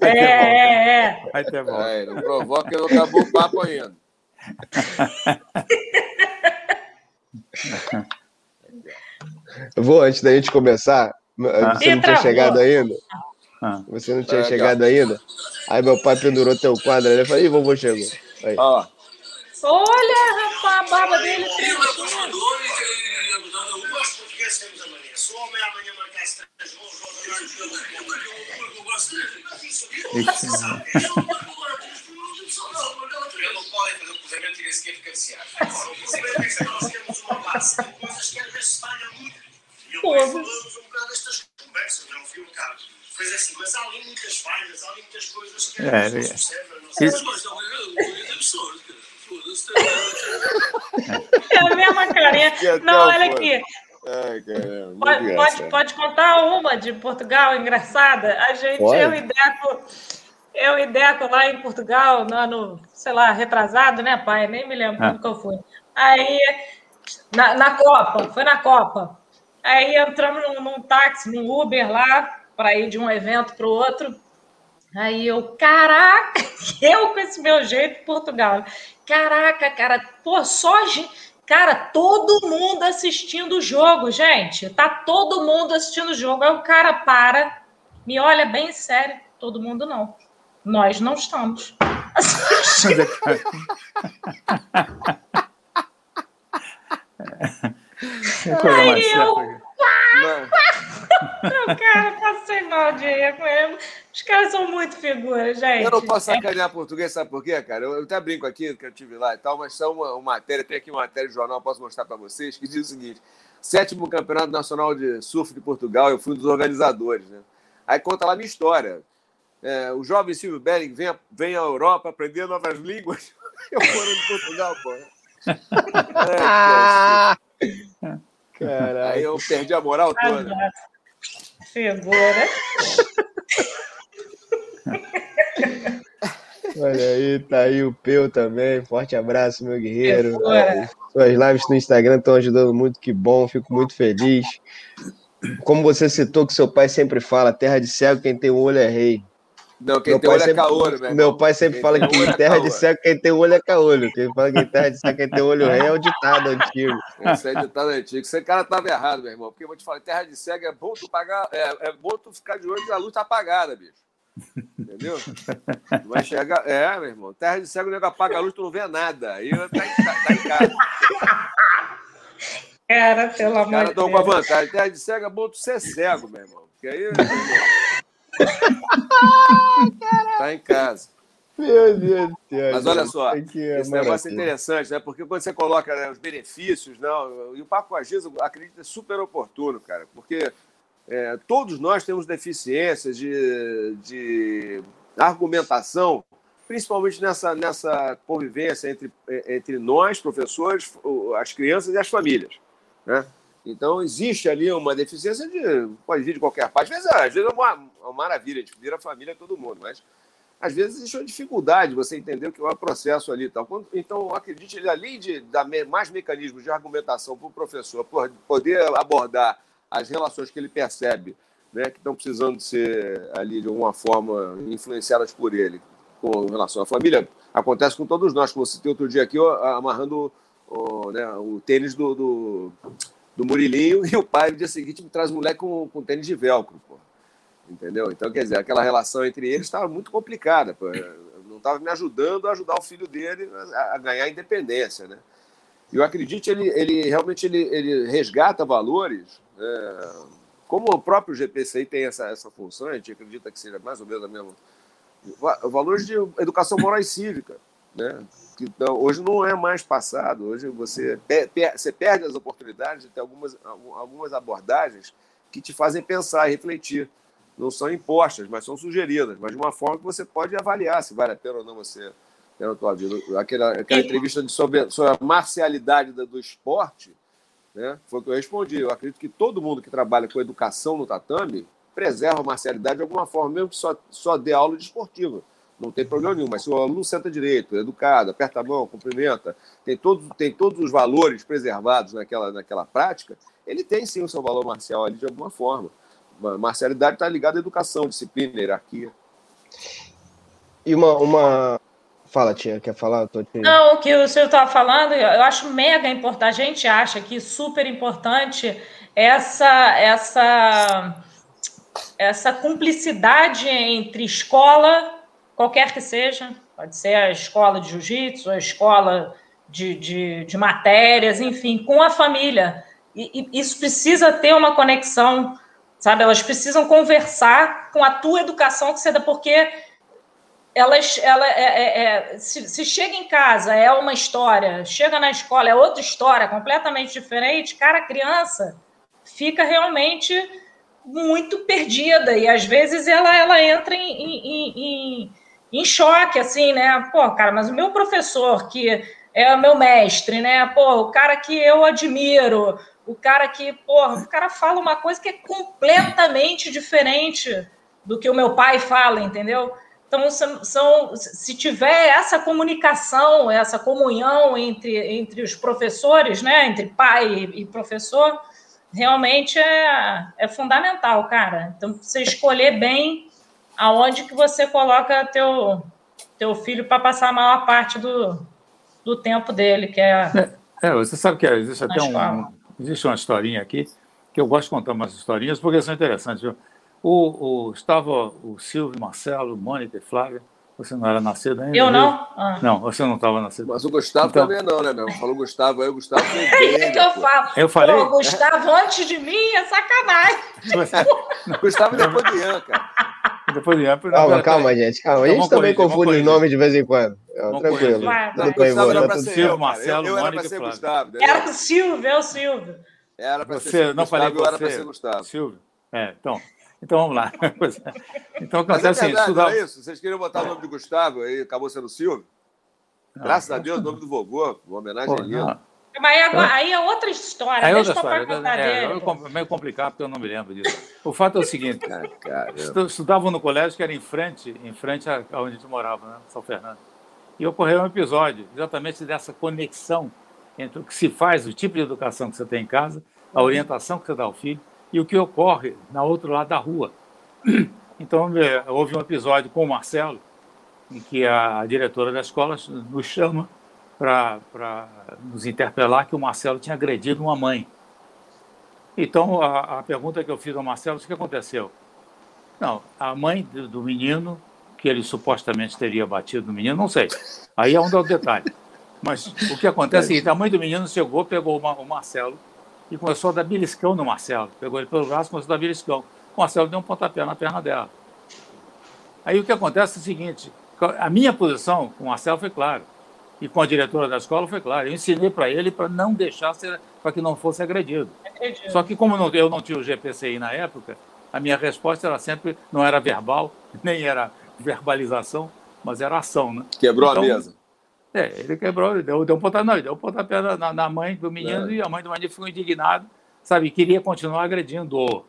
É, é, é. Vai ter volta. Peraí, não provoca, não acabou o papo ainda. Eu vou, antes da gente começar, você não tinha chegado ainda? Ah. Você não tinha é, chegado ainda? Aí meu pai pendurou teu quadro ali. Eu falei, ih, vovô chegou. Aí. Olha, rapaz, a barba dele tem Pô, falamos um bocado destas conversas, não fui um bocado. Pois é assim, mas há ali muitas falhas, há ali muitas coisas que é, não se percebem. Não sei. Mas não é absurdo, É a mesma carinha. Não, olha aqui. Ai, caramba, pode, pode, pode, contar uma de Portugal engraçada? A gente, pode? eu e Deco, eu e Deco lá em Portugal, no ano, sei lá, retrasado, né, pai? Nem me lembro ah. quando que eu fui. Aí, na, na Copa, foi na Copa. Aí entramos num, num táxi, num Uber lá, para ir de um evento para o outro. Aí eu, caraca, eu com esse meu jeito Portugal. Caraca, cara, pô, só gente. Cara, todo mundo assistindo o jogo, gente. Tá todo mundo assistindo o jogo. Aí o cara para, me olha bem sério. Todo mundo não. Nós não estamos. Assistindo. Aí eu, não. Cara, passei mal de rir com ele. Os caras são muito figuras, gente. Eu não posso sacanear português, sabe por quê, cara? Eu, eu até brinco aqui, que eu tive lá e tal, mas são uma, uma matéria, tem aqui uma matéria de jornal, posso mostrar para vocês, que diz o seguinte: sétimo Campeonato Nacional de Surf de Portugal, eu fui um dos organizadores, né? Aí conta lá a minha história. É, o jovem Silvio Belling vem, vem à Europa aprender novas línguas. Eu moro em Portugal, pô. É, Caraca. Aí eu perdi a moral toda. Figura. Olha aí, tá aí o Peu também. Forte abraço, meu guerreiro. Suas lives no Instagram estão ajudando muito, que bom, fico muito feliz. Como você citou que seu pai sempre fala, terra de cego, quem tem o olho é rei. Não, quem meu tem olho é sempre, é caolho, meu, meu pai sempre quem fala que em é terra de cego, quem tem olho é caolho. Quem fala que em terra de cego, quem tem olho é o ditado antigo. Esse é ditado antigo. Esse cara estava errado, meu irmão. Porque eu vou te falar, terra de cego é bom tu pagar, é, é bom tu ficar de olho que a luz tá apagada, bicho. Entendeu? Tu vai enxergar. É, meu irmão. Terra de cego, o nego apaga a luz, tu não vê nada. Aí tá em, tá, tá em casa. Cara, pelo amor de Deus. dão uma vantagem. Terra de cego é bom tu ser cego, meu irmão. Porque aí. tá em casa. Meu Deus do céu. Mas olha só, esse negócio é interessante, né? Porque quando você coloca né, os benefícios, não, e o Papo com a Giza, acredito, é super oportuno, cara, porque é, todos nós temos deficiências de, de argumentação, principalmente nessa, nessa convivência entre, entre nós, professores, as crianças e as famílias. Né? Então, existe ali uma deficiência de. pode vir de qualquer parte. Às vezes, às vezes é uma, uma maravilha, a gente vira família todo mundo, mas às vezes existe uma dificuldade de você entender o que é o processo ali. Tal. Então, acredite, além de dar mais mecanismos de argumentação para o professor poder abordar as relações que ele percebe, né, que estão precisando ser ali de alguma forma influenciadas por ele com relação à família, acontece com todos nós, como você tem outro dia aqui, amarrando o, né, o tênis do, do, do, Murilinho e o pai no dia seguinte me traz um moleque com, com tênis de velcro, pô. entendeu? Então, quer dizer, aquela relação entre eles estava muito complicada, pô. não estava me ajudando a ajudar o filho dele a, a ganhar independência, né? E eu acredito ele, ele realmente ele, ele resgata valores é, como o próprio GPCI tem essa, essa função, a gente acredita que seja mais ou menos a mesma. Valores de educação moral e cívica. Né? Então, hoje não é mais passado, hoje você, per, você perde as oportunidades de ter algumas, algumas abordagens que te fazem pensar e refletir. Não são impostas, mas são sugeridas, mas de uma forma que você pode avaliar se vale a pena ou não você ter na tua vida. Aquela, aquela entrevista de sobre, sobre a marcialidade do esporte, né? Foi o que eu respondi. Eu acredito que todo mundo que trabalha com educação no tatame preserva a marcialidade de alguma forma, mesmo que só, só dê aula de esportiva. Não tem problema nenhum, mas se o aluno senta direito, educado, aperta a mão, cumprimenta, tem todos, tem todos os valores preservados naquela, naquela prática, ele tem sim o seu valor marcial ali de alguma forma. A marcialidade está ligada à educação, disciplina, hierarquia. E uma, uma, Fala, tia, quer falar? Tô te... Não, o que o senhor estava falando, eu acho mega importante, a gente acha que super importante essa, essa, essa cumplicidade entre escola, qualquer que seja, pode ser a escola de jiu-jitsu, a escola de, de, de, matérias, enfim, com a família. E, e isso precisa ter uma conexão, sabe? Elas precisam conversar com a tua educação que você dá, porque elas, ela é, é, é, se, se, chega em casa é uma história, chega na escola é outra história, completamente diferente, cara, a criança fica realmente muito perdida e às vezes ela, ela entra em, em, em, em choque, assim, né? Pô, cara, mas o meu professor, que é o meu mestre, né? Pô, o cara que eu admiro, o cara que, pô, o cara fala uma coisa que é completamente diferente do que o meu pai fala, entendeu? Então, são, se tiver essa comunicação, essa comunhão entre, entre os professores, né, entre pai e professor, realmente é, é fundamental, cara. Então, você escolher bem aonde que você coloca teu, teu filho para passar a maior parte do, do tempo dele, que é... é... É, você sabe que existe até um, existe uma historinha aqui, que eu gosto de contar umas historinhas, porque são interessantes, viu? O, o, estava o Silvio, Marcelo, Mônica e Flávia. Você não era nascido ainda? Eu não? Ah. Não, você não estava nascido. Mas o Gustavo então... também não, né, meu? Falou Gustavo aí, o Gustavo É que eu falo. Eu falei? Pô, Gustavo antes de mim é sacanagem. Gustavo depois de Ian, cara. Depois de. Calma, calma, gente. Calma. Então, a gente também confunde os nomes de vez em quando. É, tranquilo. Vai, vai. Tudo bem, Gustavo era para ser Silvio, Marcelo, eu, eu era para ser Gustavo. Era o Silvio, é o Silvio. Era para ser não falei eu era para ser Gustavo. Silvio. É, então... Então vamos lá. Então acontece Mas é verdade, estudar... não é isso? Vocês queriam botar o nome de Gustavo e acabou sendo Silvio? Não, Graças a Deus, o nome do vovô, uma homenagem linda. Mas aí, agora, aí é outra história. Aí é Deixa outra história. contar É, dele. é meio complicado porque eu não me lembro disso. O fato é o seguinte: estudavam no colégio que era em frente, em frente a a onde a gente morava, né? São Fernando. E ocorreu um episódio exatamente dessa conexão entre o que se faz, o tipo de educação que você tem em casa, a orientação que você dá ao filho e o que ocorre na outro lado da rua. Então, eh, houve um episódio com o Marcelo, em que a diretora da escola nos chama para nos interpelar que o Marcelo tinha agredido uma mãe. Então, a, a pergunta que eu fiz ao Marcelo, o que aconteceu? Não, a mãe do, do menino, que ele supostamente teria batido no menino, não sei. Aí é um dos detalhes. Mas o que acontece é o seguinte, a mãe do menino chegou, pegou o Ma- o Marcelo e começou a dar beliscão no Marcelo. Pegou ele pelo braço começou a dar beliscão. O Marcelo deu um pontapé na perna dela. Aí o que acontece é o seguinte, a minha posição com o Marcelo foi clara. E com a diretora da escola foi clara. Eu ensinei para ele para não deixar, para que não fosse agredido. Acredito. Só que como não- eu não tinha o GPCI na época, a minha resposta era sempre, não era verbal, nem era verbalização, mas era ação, né? Quebrou Então, a mesa. É, ele quebrou, ele deu, deu um pontapé, deu um pontapé na, na- mãe do menino É. e a mãe do menino ficou indignada, sabe, queria continuar agredindo.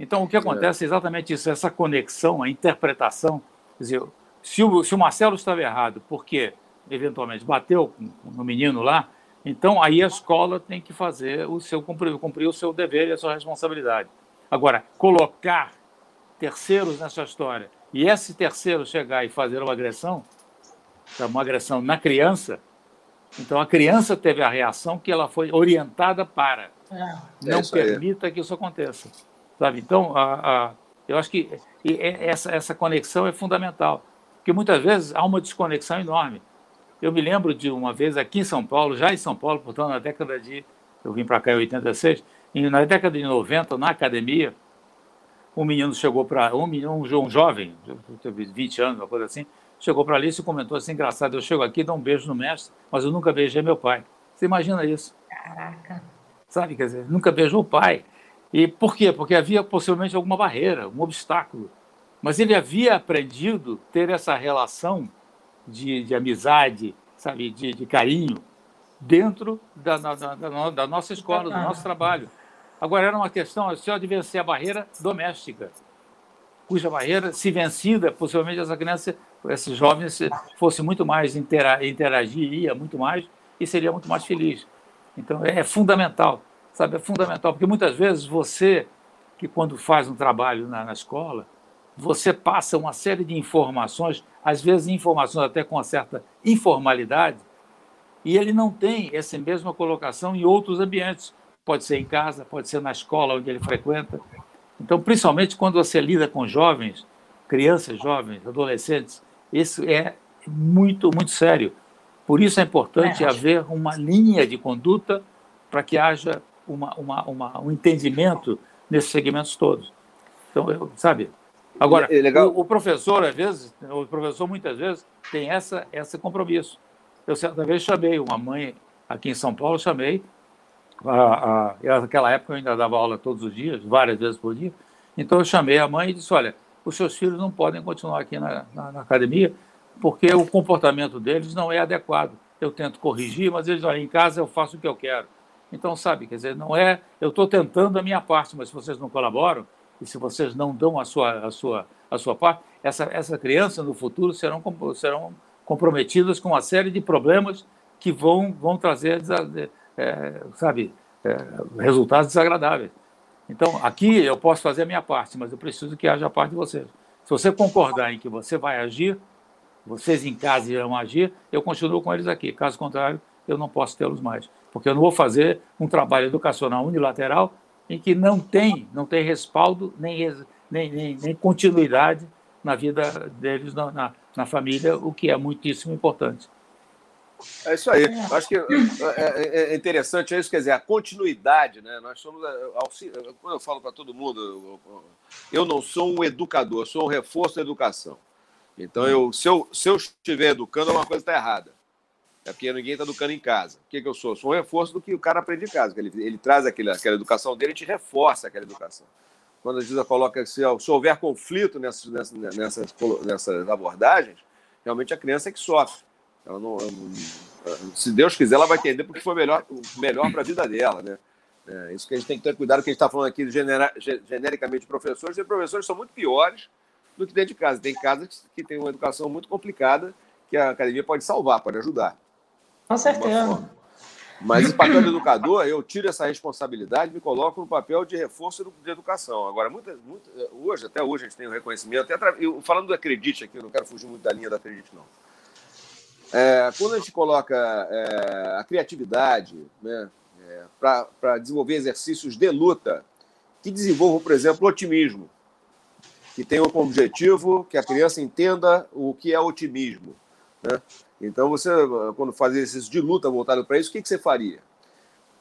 Então, o que acontece é exatamente isso, essa conexão, a interpretação, quer dizer, se o, se o Marcelo estava errado, porque eventualmente bateu no menino lá, então aí a escola tem que fazer o seu cumprir, cumprir o seu dever e a sua responsabilidade. Agora, colocar terceiros nessa história e esse terceiro chegar e fazer uma agressão, tá, uma agressão na criança, então a criança teve a reação que ela foi orientada para É. não aí. permita que isso aconteça, sabe? Então, a, a- eu acho que essa, essa conexão é fundamental, porque muitas vezes há uma desconexão enorme. Eu me lembro de uma vez aqui em São Paulo, já em São Paulo, portanto, na década de. Eu vim para cá em 86, e na década de 90, na academia, um menino chegou para. Um, menino, um, jo- jovem, teve 20 anos, uma coisa assim, chegou para ali e comentou assim: engraçado, eu chego aqui e dou um beijo no mestre, mas eu nunca beijei meu pai. Você imagina isso? Caraca. sabe? Quer dizer, nunca beijou o pai. E por quê? Porque havia possivelmente alguma barreira, um obstáculo. Mas ele havia aprendido ter essa relação de, de amizade, sabe, de, de carinho, dentro da, da, da- da no- da nossa escola, do nosso trabalho. Agora, era uma questão, só de vencer a barreira doméstica, cuja barreira, se vencida, possivelmente essa criança, esses jovens, fosse muito mais intera interagir, ia muito mais e seria muito mais feliz. Então, é fundamental, sabe? É fundamental, porque muitas vezes você, que quando faz um trabalho na, na escola, você passa uma série de informações, às vezes informações até com uma certa informalidade, e ele não tem essa mesma colocação em outros ambientes. Pode ser em casa, pode ser na escola onde ele frequenta. Então, principalmente quando você lida com jovens, crianças jovens, adolescentes, isso é muito, muito sério. Por isso é importante É. haver uma linha de conduta para que haja uma, uma, uma, um entendimento nesses segmentos todos. Então, eu, sabe? Agora, É o, o professor, às vezes, o professor muitas vezes tem essa, esse compromisso. Eu certa vez chamei uma mãe aqui em São Paulo, chamei. A, a, naquela época eu ainda dava aula todos os dias, várias vezes por dia. Então eu chamei a mãe e disse: Olha, os seus filhos não podem continuar aqui na, na, na academia porque o comportamento deles não é adequado. Eu tento corrigir, mas eles, olha, em casa eu faço o que eu quero. Então, sabe, quer dizer, não é. Eu estou tentando a minha parte, mas se vocês não colaboram e se vocês não dão a sua, a sua, a sua parte, essa, essa criança no futuro serão, serão comprometidas com uma série de problemas que vão, vão trazer, é, sabe, é, resultados desagradáveis. Então, aqui eu posso fazer a minha parte, mas eu preciso que haja a parte de vocês. Se você concordar em que você vai agir, vocês em casa irão agir, eu continuo com eles aqui. Caso contrário, eu não posso tê-los mais. Porque eu não vou fazer um trabalho educacional unilateral em que não tem, não tem respaldo nem, nem, nem, nem continuidade na vida deles, na, na, na família, o que é muitíssimo importante. É isso aí. Eu Acho que é, é- é interessante isso, quer dizer, a continuidade, né? Nós somos. é, Quando eu falo para todo mundo, eu- não sou um educador, sou um reforço da educação. Então, eu, se, eu, se eu estiver educando, uma coisa está errada. É porque ninguém está educando em casa. O que, que eu sou? Eu sou um reforço do que o cara aprende em casa. que Ele, ele traz aquele, aquela educação dele e te reforça aquela educação. Quando a Giza coloca que se, se houver conflito nessas, nessas, nessas, abordagens, realmente a criança é que sofre. Ela não, se Deus quiser, ela vai entender porque foi melhor, melhor para a vida dela, né? É, isso que a gente tem que ter cuidado, que a gente está falando aqui genera, genericamente de professores, e professores são muito piores do que dentro de casa. Tem casas que têm uma educação muito complicada que a academia pode salvar, pode ajudar. Com certeza. Mas esse papel do educador, eu tiro essa responsabilidade e me coloco no papel de reforço de educação. Agora, muita, muita, hoje, até hoje, a gente tem um reconhecimento. Até, eu, falando do acredite aqui, eu não quero fugir muito da linha do acredite, não. É, quando a gente coloca é, a criatividade né, é, para desenvolver exercícios de luta, que desenvolvam, por exemplo, o otimismo, que tenham como objetivo que a criança entenda o que é otimismo. Né? Então, você, quando faz exercício de luta voltado para isso, o que, que você faria?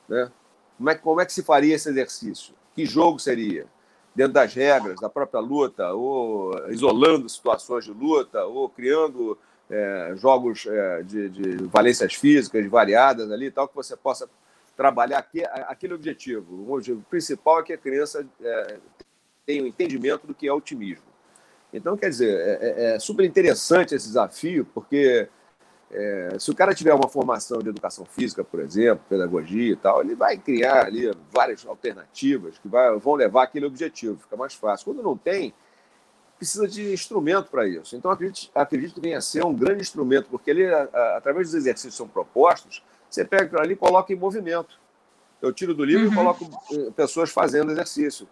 Né? Como, é, como é que se faria esse exercício? Que jogo seria? Dentro das regras da própria luta, ou isolando situações de luta, ou criando é, jogos é, de, de, valências físicas variadas ali, tal, que você possa trabalhar aqui, aquele objetivo. O objetivo principal é que a criança é, tenha o um entendimento do que é otimismo. Então, quer dizer, é, é, é super interessante esse desafio, porque é, se o cara tiver uma formação de educação física, por exemplo, pedagogia e tal, ele vai criar ali várias alternativas que vai, vão levar aquele objetivo, fica mais fácil. Quando não tem, precisa de instrumento para isso. Então, acredito, acredito que venha a ser um grande instrumento, porque ele, através dos exercícios que são propostos, você pega aquilo ali e coloca em movimento. Eu tiro do livro uhum. e coloco eh, pessoas fazendo exercício.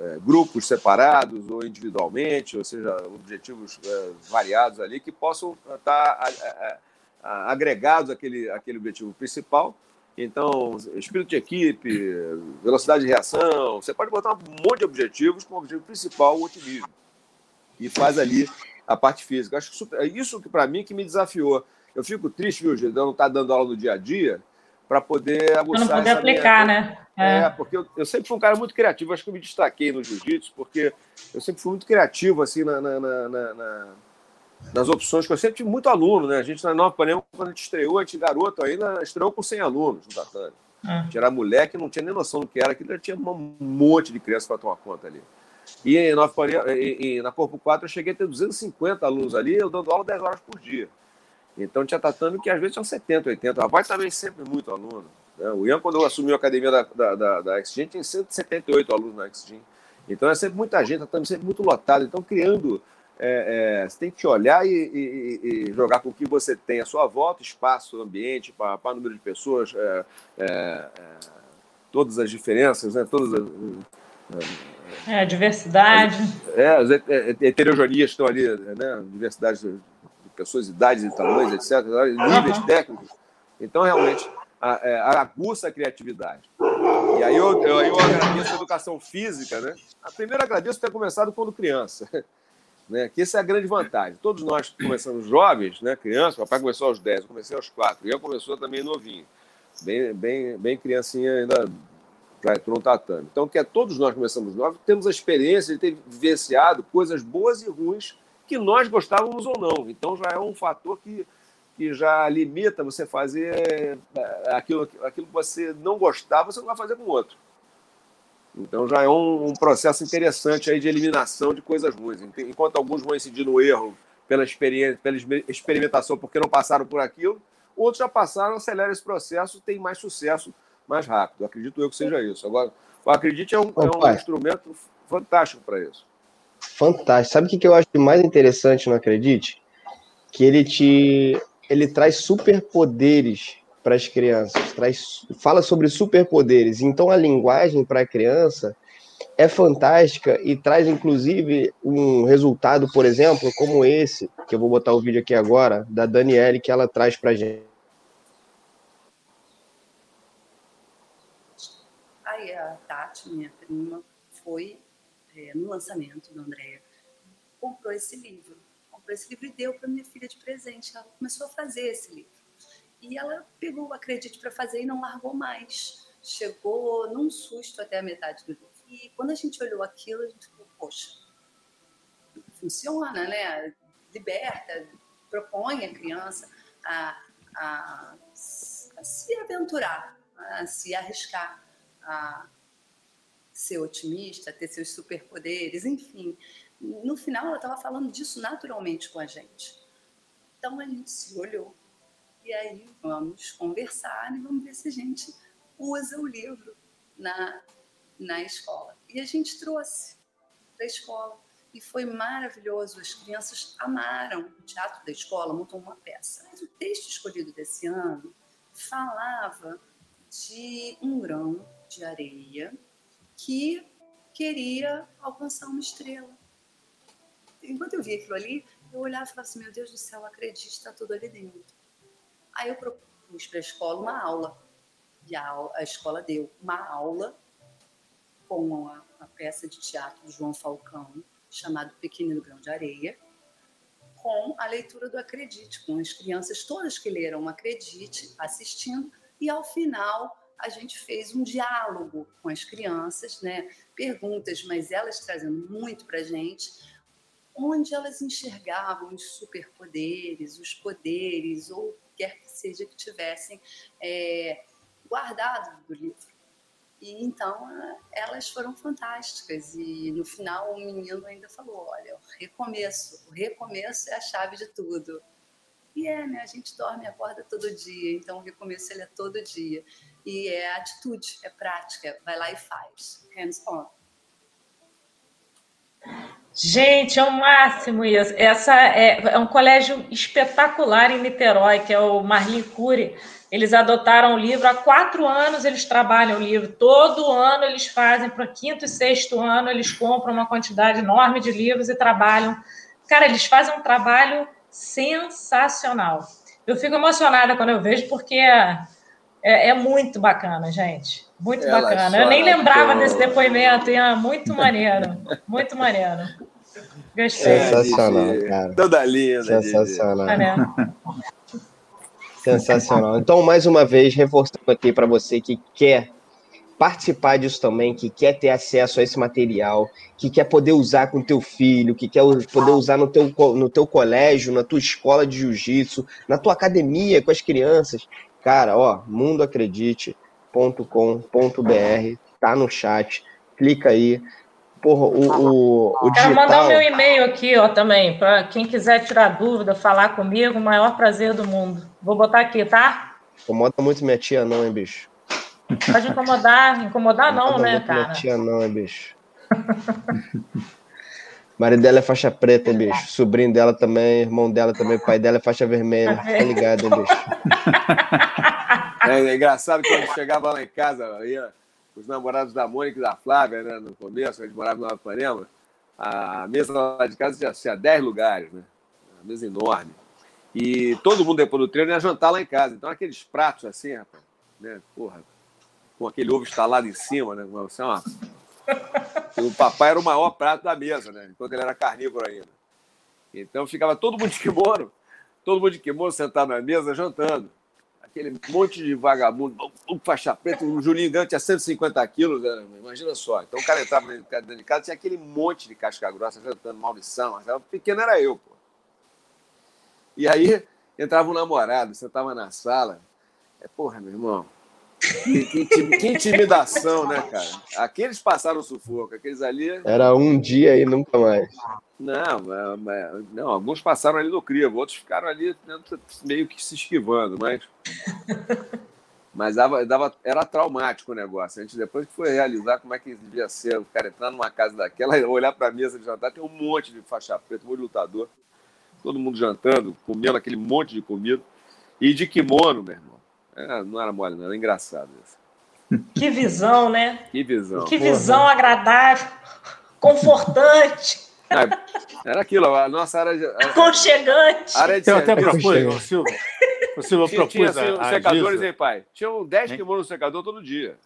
É, grupos separados ou individualmente, ou seja, objetivos é, variados ali, que possam estar a, a, a, agregados àquele, àquele objetivo principal. Então, espírito de equipe, velocidade de reação, você pode botar um monte de objetivos com o objetivo principal, o otimismo e faz ali a parte física. Acho que super, é isso que para mim que me desafiou. Eu fico triste, viu, Gil, de não estar tá dando aula no dia a dia para poder aguçar não poder aplicar, minha... né? É. é, porque eu, eu, sempre fui um cara muito criativo. Acho que eu me destaquei no jiu-jitsu, porque eu sempre fui muito criativo assim na, na, na, na nas opções, que eu sempre tive muito aluno, né? A gente na Nova Panema, quando a gente estreou, a gente garoto ainda estreou com 100 alunos no tatame. É. A gente era moleque, não tinha nem noção do que era, que já tinha um monte de criança para tomar conta ali. E, em Nova e, e na Corpo 4 eu cheguei a ter 250 alunos ali, eu dando aula 10 horas por dia. Então tinha tatame que às vezes tinha 70, 80. A voz também sempre muito aluno. Né? O Ian, quando eu assumi a academia da, da, da, da XG, tinha 178 alunos na XG. Então é sempre muita gente, tatame sempre muito lotado. Então criando, é, é, você tem que olhar e, e, e, jogar com o que você tem à sua volta, espaço, ambiente, para o número de pessoas, é, é, é, todas as diferenças, né? todas as, é, diversidade. É, as heterogenias estão ali, né? Diversidade de pessoas, idades e tamanhos, etc. Níveis uhum. técnicos. Então, realmente, é, aguça a criatividade. E aí eu, eu, eu agradeço a educação física, né? A primeira agradeço ter começado quando criança. Né? Que essa é a grande vantagem. Todos nós começamos jovens, né? Criança, o papai começou aos 10, eu comecei aos 4. E eu começou também novinho. Bem, bem, bem criancinha ainda para um tatame. Então, que é, todos nós começamos novos, temos a experiência de ter vivenciado coisas boas e ruins que nós gostávamos ou não. Então, já é um fator que, que já limita você fazer é, aquilo, aquilo que você não gostava, você não vai fazer com o outro. Então, já é um, um processo interessante aí de eliminação de coisas ruins. Enquanto alguns vão incidir no erro pela experiência, pela experimentação, porque não passaram por aquilo, outros já passaram, acelera esse processo, tem mais sucesso mais rápido. Acredito eu que seja isso. Agora, o Acredite é um, é um instrumento fantástico para isso. Fantástico. Sabe o que eu acho mais interessante no Acredite? Que ele te ele traz superpoderes para as crianças, traz, fala sobre superpoderes. Então a linguagem para a criança é fantástica e traz inclusive um resultado, por exemplo, como esse, que eu vou botar o vídeo aqui agora, da Daniele, que ela traz para a gente. Tati, minha prima, foi é, no lançamento do Andréia, comprou esse livro. Comprou esse livro e deu para minha filha de presente. Ela começou a fazer esse livro. E ela pegou o Acredite para fazer e não largou mais. Chegou num susto até a metade do livro. E quando a gente olhou aquilo, a gente falou, poxa, funciona, né? Liberta, propõe a criança a, a, a se aventurar, a se arriscar, a ser otimista, ter seus superpoderes, enfim. No final, ela estava falando disso naturalmente com a gente. Então a gente se olhou aí vamos conversar e vamos ver se a gente usa o livro na, na escola. E a gente trouxe para a escola. E foi maravilhoso, as crianças amaram o teatro da escola, montou uma peça. Mas o texto escolhido desse ano falava de um grão de areia que queria alcançar uma estrela. Enquanto eu vi aquilo ali, eu olhava e falava assim: Meu Deus do céu, acredite, está tudo ali dentro. Aí eu propus para a escola uma aula. E a, a escola deu uma aula com a, peça de teatro do João Falcão, chamado Pequenino Grão de Areia, com a leitura do Acredite, com as crianças todas que leram Acredite assistindo, e ao final a gente fez um diálogo com as crianças, né? Perguntas, mas elas trazendo muito para a gente, onde elas enxergavam os superpoderes, os poderes, ou quer que seja que tivessem é, guardado do livro. E então elas foram fantásticas. E no final o menino ainda falou: olha, o recomeço, o recomeço é a chave de tudo. E é, né? A gente dorme e acorda todo dia, então o recomeço ele é todo dia. E é atitude, é prática, vai lá e faz. Hands on. Gente, é o máximo isso. Essa é, é, um colégio espetacular em Niterói, que é o Marlin Cury. Eles adotaram o livro há quatro anos, eles trabalham o livro. Todo ano eles fazem, para quinto e sexto ano, eles compram uma quantidade enorme de livros e trabalham. Cara, eles fazem um trabalho sensacional. Eu fico emocionada quando eu vejo, porque é, é, é muito bacana, gente. Muito Ela bacana. Eu nem lembrava desse depoimento, e é muito maneiro. Muito maneiro. Gostei. Sensacional, cara. Toda linda. Sensacional. Sensacional. Então, mais uma vez, reforçando aqui para você que quer participar disso também, que quer ter acesso a esse material, que quer poder usar com teu filho, que quer poder usar no teu, no teu colégio, na tua escola de jiu-jitsu, na tua academia com as crianças. Cara, ó, mundoacredite.com.br, tá no chat, clica aí. Porra, o, o, o digital... Quero mandar o meu e-mail aqui, ó, também, para quem quiser tirar dúvida, falar comigo, o maior prazer do mundo. Vou botar aqui, tá? Incomoda muito minha tia, não, hein, bicho? Pode incomodar, incomodar não, né, cara? Tia, não, hein, bicho? marido dela é faixa preta, hein, bicho? Sobrinho dela também, irmão dela também, pai dela é faixa vermelha. Tá ligado, hein, bicho? É, é engraçado quando chegava lá em casa, ia os namorados da Mônica e da Flávia, né, no começo, eles moravam no Apanema, a mesa lá de casa tinha, tinha 10 lugares, né? Uma mesa enorme. E todo mundo depois do treino ia jantar lá em casa. Então, aqueles pratos assim, rapaz, né? Porra, com aquele ovo instalado em cima, né? Assim, ó. O papai era o maior prato da mesa, né? Enquanto ele era carnívoro ainda. Então ficava todo mundo de kimono, todo mundo de kimono sentado na mesa jantando aquele monte de vagabundo, um faixa preta, o Julinho Gant tinha 150 quilos, né? imagina só. Então o cara entrava dentro de casa, tinha aquele monte de casca grossa jantando maldição, o pequeno era eu, pô. E aí entrava um namorado, você tava na sala, é, porra, meu irmão, que, intimidação, né, cara? Aqueles passaram sufoco, aqueles ali. Era um dia e nunca mais. Não, não, alguns passaram ali no crivo, outros ficaram ali meio que se esquivando, mas. Mas dava, dava, era traumático o negócio. A gente depois que foi realizar como é que devia ser o cara entrar numa casa daquela, olhar para a mesa de jantar, tem um monte de faixa preta, um monte de lutador, todo mundo jantando, comendo aquele monte de comida. E de kimono, meu irmão. É, não era mole, não, era engraçado isso. Que visão, né? Que visão. Que visão Porra. agradável, confortante. É, era aquilo, a nossa área de. Aconchegante. Área de Eu até propus, o Silvio. O Silvio tinha, propus tinha, assim, a, secadores, hein, pai? Tinham 10 kimonos no secador todo dia.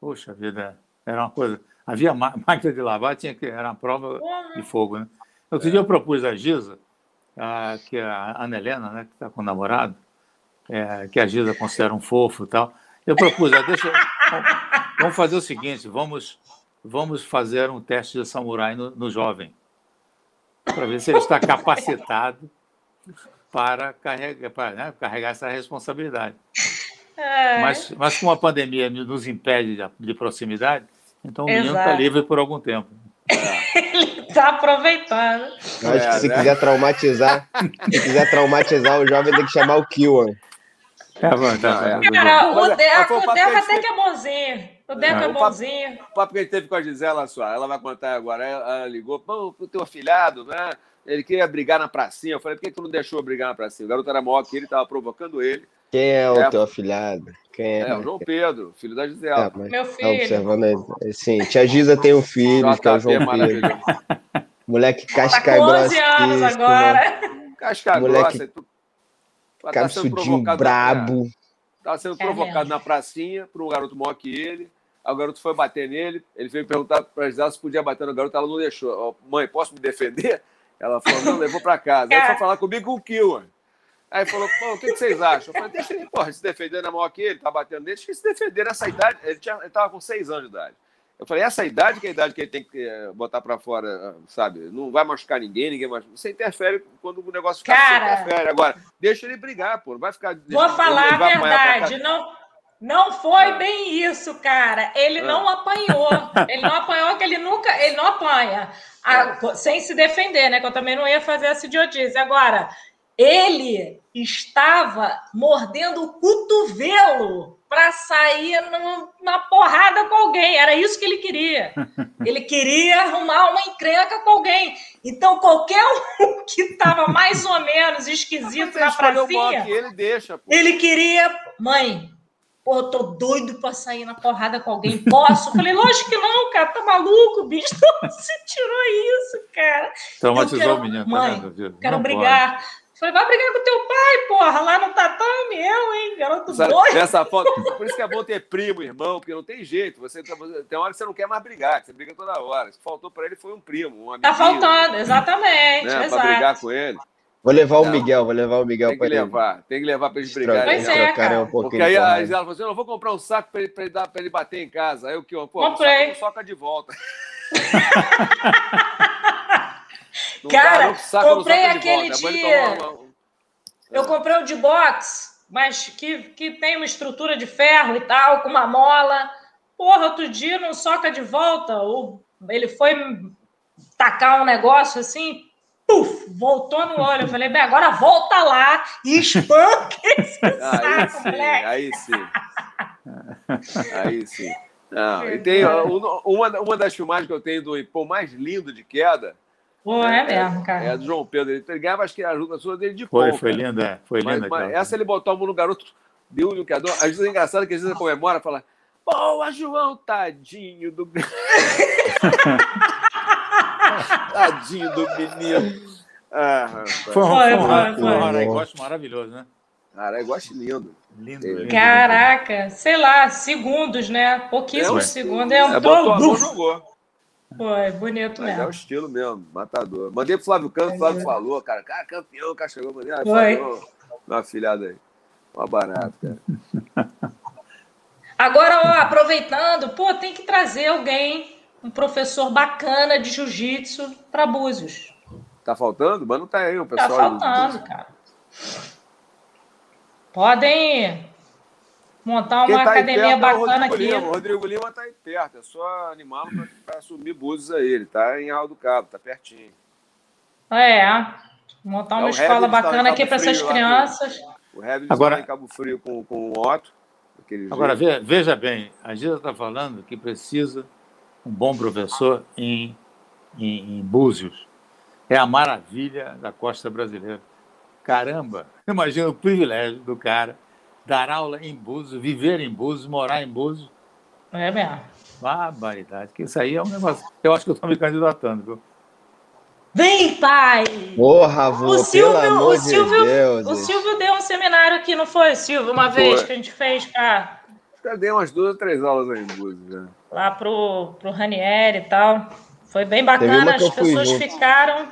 Puxa vida, era uma coisa. Havia máquina de lavar, tinha que, era uma prova de fogo, né? Outro dia eu propus a Giza, a, que é a Ana Helena, né, que está com o namorado, é, que a Giza considera um fofo e tal. Eu propus, ah, deixa, vamos fazer o seguinte, vamos, vamos fazer um teste de samurai no, no jovem, para ver se ele está capacitado para carregar, para, né, carregar essa responsabilidade. É. Mas, mas como a pandemia nos impede de, de proximidade, então o Exato. menino está livre por algum tempo. Ele está aproveitando. Acho que se quiser traumatizar, se quiser traumatizar o jovem, tem que chamar o Kiwan. É, tá, é. tá, Cara, o mas Deco, o o até gente que é bonzinho. O Deco É. é O papo- bonzinho. O papo que a gente teve com a Gisela só, ela vai contar agora. Ela, ela ligou, pô, o teu afilhado, né? Ele queria brigar na pracinha. Eu falei, por que tu não deixou eu brigar na pracinha? O garoto era maior que ele, tava provocando ele. Quem é o É. teu afilhado? Quem é? É, o João Pedro, filho da Gisela. Mas Meu tá filho. observando aí. Sim, tia Giza tem um filho, que é o é João Pedro. maravilhoso. Moleque Tá casca grossa. 11 anos agora. Casca Moleque grossa. Tu, tá sendo Cabeçudinho provocado brabo. Tava sendo É provocado mesmo. na pracinha por um garoto maior que ele. Aí o garoto foi bater nele. Ele veio perguntar para Gisela se podia bater no garoto. Ela não deixou. Mãe, posso me defender? Ela falou, não, levou para casa. Aí foi falar comigo com o Kill. Aí falou, pô, o que, que vocês acham? Eu falei, deixa ele, porra, se defender na maior que ele, tá batendo nele, deixa ele se defender nessa idade. Ele, tinha, ele tava com seis anos de idade. Eu falei, essa idade que é a idade que ele tem que eh, botar para fora, sabe? Não vai machucar ninguém, ninguém machuca. Você interfere quando o negócio fica Cara. você interfere. Agora, deixa ele brigar, pô. Não vai ficar. Vou falar a verdade. Não, não foi Ah. bem isso, cara. Ele Ah. não apanhou. Ele não apanhou, que ele nunca. Ele não apanha. Ah, sem se defender, né? Que eu também não ia fazer essa idiotice. Agora, ele estava mordendo o cotovelo para sair na porrada com alguém. Era isso que ele queria. Ele queria arrumar uma encrenca com alguém. Então, qualquer um que estava mais ou menos esquisito na pracinha, ele, deixa, ele queria. Mãe, pô, eu tô doido pra sair na porrada com alguém. Posso? Eu Falei, lógico que não, cara. Tá maluco, bicho? Você tirou isso, cara. Traumatizou o menino. Mãe, tá vendo? Quero Não brigar. Falei, vai brigar com teu pai, porra, lá no tatame, eu, hein, garoto Sabe, doido. Essa foto, por isso que é bom ter primo, irmão, porque não tem jeito. Você tá- tem hora que você não quer mais brigar, que você briga toda hora. O que faltou para ele foi um primo, um amigo. Tá faltando, exatamente, né, para brigar exato. com ele. Vou levar o Não. Miguel, vou levar o Miguel Tem que pra ele. levar, tem que levar para eles brigarem. Pois é, cara. um pouquinho Porque aí a. Gisela falou assim: eu não vou comprar um saco para ele, pra ele, dar- pra ele bater em casa. Aí o que? Pô, Comprei. não soca de volta. Não Cara, dá, saca, comprei aquele. É dia- uma- Eu comprei o de box, mas que, que tem uma estrutura de ferro e tal, com uma mola. Porra, outro dia não soca de volta. O, ele foi tacar um negócio assim, puf, voltou no olho. Eu falei, bem, agora volta lá e espanca esse Aí saco, sim, moleque. aí sim. Aí sim. Não, e tem um- uma, uma das filmagens que eu tenho do Ipô mais lindo de queda Pô, é mesmo, é cara. a do João Pedro. Ele ganhava, acho que a ajuda sua dele de Foi, pão, foi cara. linda. é, Foi Mas, linda. mas essa ele botou a mão no garoto, deu-lhe um cadão. Às vezes é engraçado que às vezes comemora e fala: Boa, João, tadinho do. tadinho do menino. Ah. Foi um, Foi, foi um, foi, foi foi. um aragoste maravilhoso, né? Cara, eu gosto lindo. Lindo, É. lindo. Caraca, sei lá, segundos, né? Pouquíssimos É, segundos. É, Entrou, botou a mão, jogou. Foi bonito Mas é o mesmo. estilo mesmo, matador. Mandei pro Flávio Canto, o Flávio falou, cara, cara, campeão, o cara chegou, mandei, ah, Foi. falou, meu afilhado aí. Uma barata, cara. Agora, ó, aproveitando, pô, tem que trazer alguém, um professor bacana de jiu-jitsu para Búzios. Tá faltando? Mas não tá aí o Tá pessoal. faltando, cara. Podem montar uma tá academia perto é o bacana Rodrigo aqui. Lima. O Rodrigo Lima tá aí perto, é só animá-lo pra assumir Búzios aí. Ele tá em Arral do Cabo, tá pertinho. É, montar É, uma o escola tá bacana aqui para essas Frio lá, crianças. O Herbert Agora- está em Cabo Frio com, com o Otto. Agora, jeito. veja bem, a Gisa está falando que precisa um bom professor em, em, em Búzios. É a maravilha da costa brasileira. Caramba, imagina o privilégio do cara dar aula em Búzios, viver em Búzios, morar em Búzios. É mesmo. Barbaridade, que isso aí é um negócio. Eu acho que eu estou me candidatando, viu? Vem, pai! Porra, vô, O pelo Silvio, amor o de Silvio, Deus. o Silvio deu um seminário aqui, não foi, Silvio? Uma Foi. vez que a gente fez pra, Já dei umas duas ou três aulas aí em Búzios. Já. lá pro, pro Ranieri e tal. Foi bem bacana, as eu pessoas junto. ficaram.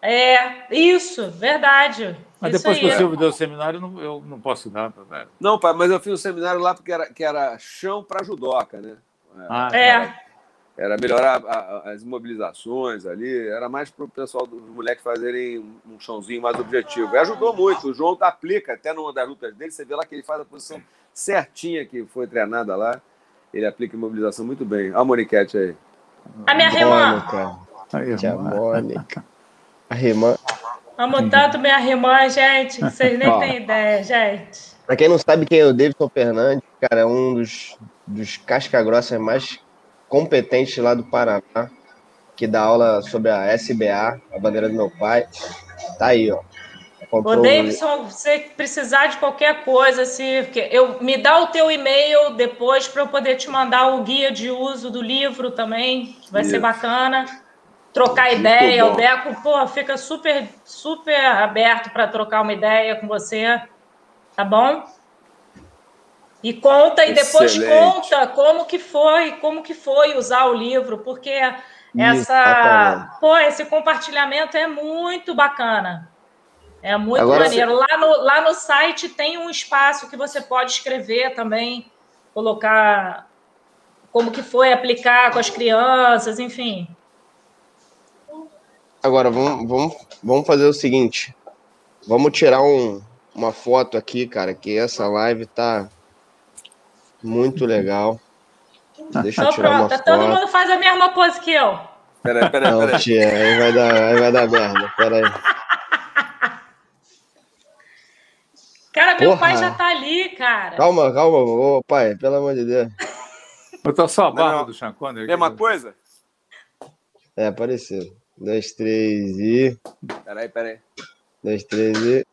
É, isso, verdade. Mas isso depois aí. que o Silvio deu o seminário, eu não, eu não posso dar. velho. Não, pai, mas eu fiz um seminário lá porque era, que era chão para judoca, né? Ah, tá. É, Era melhorar a- a- as imobilizações ali, era mais para o pessoal dos moleques fazerem um chãozinho mais objetivo. E ajudou muito. O João aplica, até numa das lutas dele, você vê lá que ele faz a posição certinha que foi treinada lá. Ele aplica imobilização muito bem. Olha a Moniquete aí. a minha irmã. Mônica, irmão. Mônica. A irmã. Amo tanto minha irmã, gente, que vocês nem têm ideia, gente. Pra quem não sabe quem é o Davidson Fernandes, cara, é um dos, dos casca-grossas mais competentes lá do Paraná, que dá aula sobre a SBA, a bandeira do meu pai. Tá aí, ó. Comprou Ô, Davidson, você precisar de qualquer coisa, se eu me dá o teu e-mail depois para eu poder te mandar o guia de uso do livro também, vai Isso. ser bacana. Trocar ideia, o Deco, pô, fica super super aberto para trocar uma ideia com você, tá bom? E conta e depois conta como que foi, como que foi usar o livro, porque essa, pô, esse compartilhamento é muito bacana. É muito Agora, maneiro. Você... Lá, no, lá no site tem um espaço que você pode escrever também, colocar como que foi aplicar com as crianças, enfim. Agora, vamos, vamos, vamos fazer o seguinte. Vamos tirar um, uma foto aqui, cara, que essa live tá muito legal. Deixa eu tirar pronto, uma todo foto. mundo faz a mesma pose que eu. Peraí, peraí, peraí. Não, tia, aí vai dar, aí vai dar merda. Peraí. Cara, meu Porra. pai já tá ali, cara. Calma, calma, ô, pai, pelo amor de Deus. Botou só a barba não, do Sean Connery. Mesma coisa? É, apareceu. Dois, três e. Peraí, peraí. Dois, três e.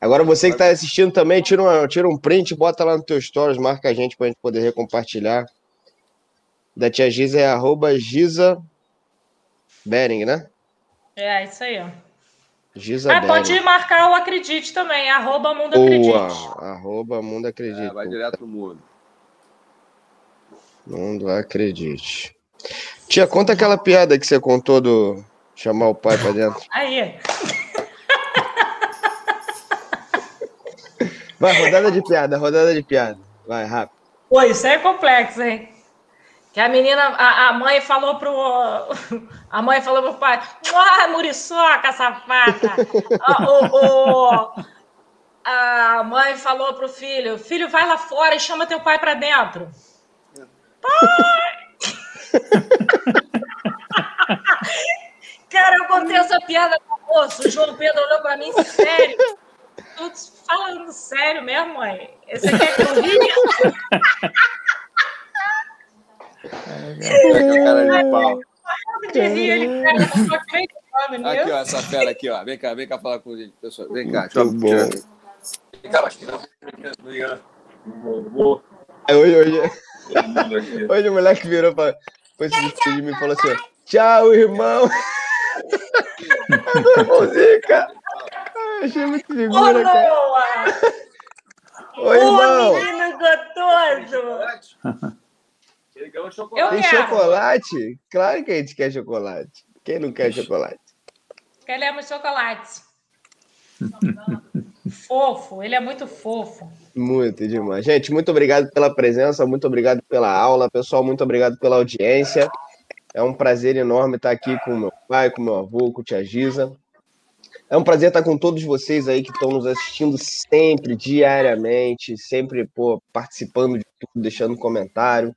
Agora você que está assistindo também, tira, uma, tira um print, bota lá no teu stories, marca a gente para a gente poder recompartilhar. Da tia Giza é arroba Giza Bering, né? É, isso aí, ó. Gisabel. Ah, pode marcar o Acredite também, arroba Mundo Acredite. Boa, arroba Mundo Acredite. É, vai direto pro mundo. Mundo Acredite. Tia, conta aquela piada que você contou do chamar o pai pra dentro. Aí. Vai, rodada de piada, rodada de piada. Vai, rápido. Pô, isso é complexo, hein? Que a menina, a, a mãe falou pro. A mãe falou pro pai: Ah, muriçoca, safada! o, o, a mãe falou pro filho: Filho, vai lá fora e chama teu pai pra dentro. Pai! Cara, eu contei essa piada com o moço. O João Pedro olhou pra mim sério. Tô falando sério mesmo, mãe. Esse aqui é que eu ria? Cara de pau. Aqui, ó, essa fera aqui, ó. Vem cá, vem cá falar com ele, pessoal. Vem cá, deixa eu bom. Vem cá, Hoje, hoje, hoje o moleque virou pra, foi se despedir e falou assim: Tchau, irmão. Irmãozinho, cara. Achei muito figura, cara. Oi, irmão. Ô, menino gostoso. Tem chocolate? Claro que a gente quer chocolate. Quem não quer chocolate? Queremos chocolate. fofo, ele é muito fofo. Muito demais. Gente, muito obrigado pela presença, muito obrigado pela aula. Pessoal, muito obrigado pela audiência. É um prazer enorme estar aqui com meu pai, com meu avô, com tia Giza. É um prazer estar com todos vocês aí que estão nos assistindo sempre, diariamente, sempre pô, participando de tudo, deixando comentário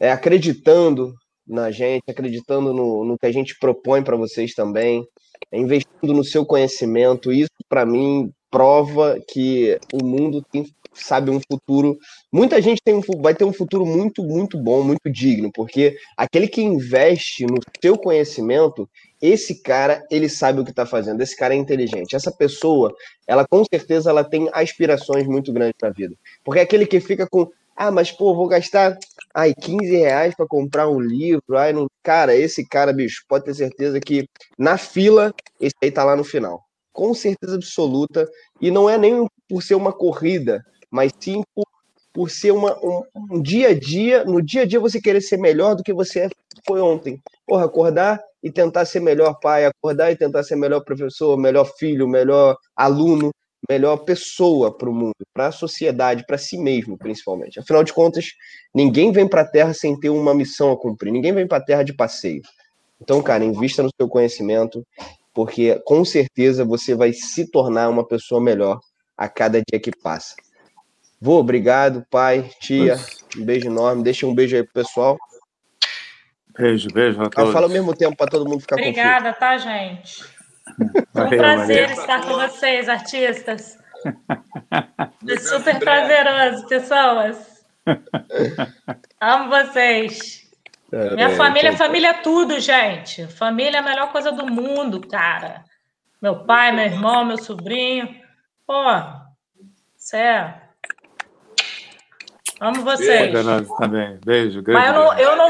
é, acreditando na gente, acreditando no, no que a gente propõe para vocês também, é, investindo no seu conhecimento. Isso, para mim, prova que o mundo tem, sabe, um futuro. Muita gente tem um, vai ter um futuro muito, muito bom, muito digno, porque aquele que investe no seu conhecimento, esse cara, ele sabe o que está fazendo, esse cara é inteligente. Essa pessoa, ela com certeza ela tem aspirações muito grandes na vida. Porque é aquele que fica com, ah, mas pô, vou gastar ai, 15 reais para comprar um livro. Ai, não... Cara, esse cara, bicho, pode ter certeza que na fila, esse aí tá lá no final. Com certeza absoluta. E não é nem por ser uma corrida, mas sim por, por ser uma, um, um dia a dia. No dia a dia você querer ser melhor do que você foi ontem. Porra, acordar e tentar ser melhor pai, acordar e tentar ser melhor professor, melhor filho, melhor aluno, melhor pessoa para o mundo, para a sociedade, para si mesmo, principalmente. Afinal de contas, ninguém vem para a Terra sem ter uma missão a cumprir, ninguém vem para a Terra de passeio. Então, cara, invista no seu conhecimento, porque com certeza você vai se tornar uma pessoa melhor a cada dia que passa. Vou, obrigado, pai, tia, um beijo enorme. Deixa um beijo aí pro pessoal. Beijo, beijo a todos. Fala ao mesmo tempo para todo mundo ficar Obrigada, confuso. tá, gente? Foi um prazer valeu. estar com vocês, artistas. Foi super prazeroso, pessoas. Amo vocês. É, Minha família é família tudo, gente. Família é a melhor coisa do mundo, cara. Meu pai, meu irmão, meu sobrinho. Pô, sério. Amo vocês. Beijo, também. Beijo. Mas eu não, eu não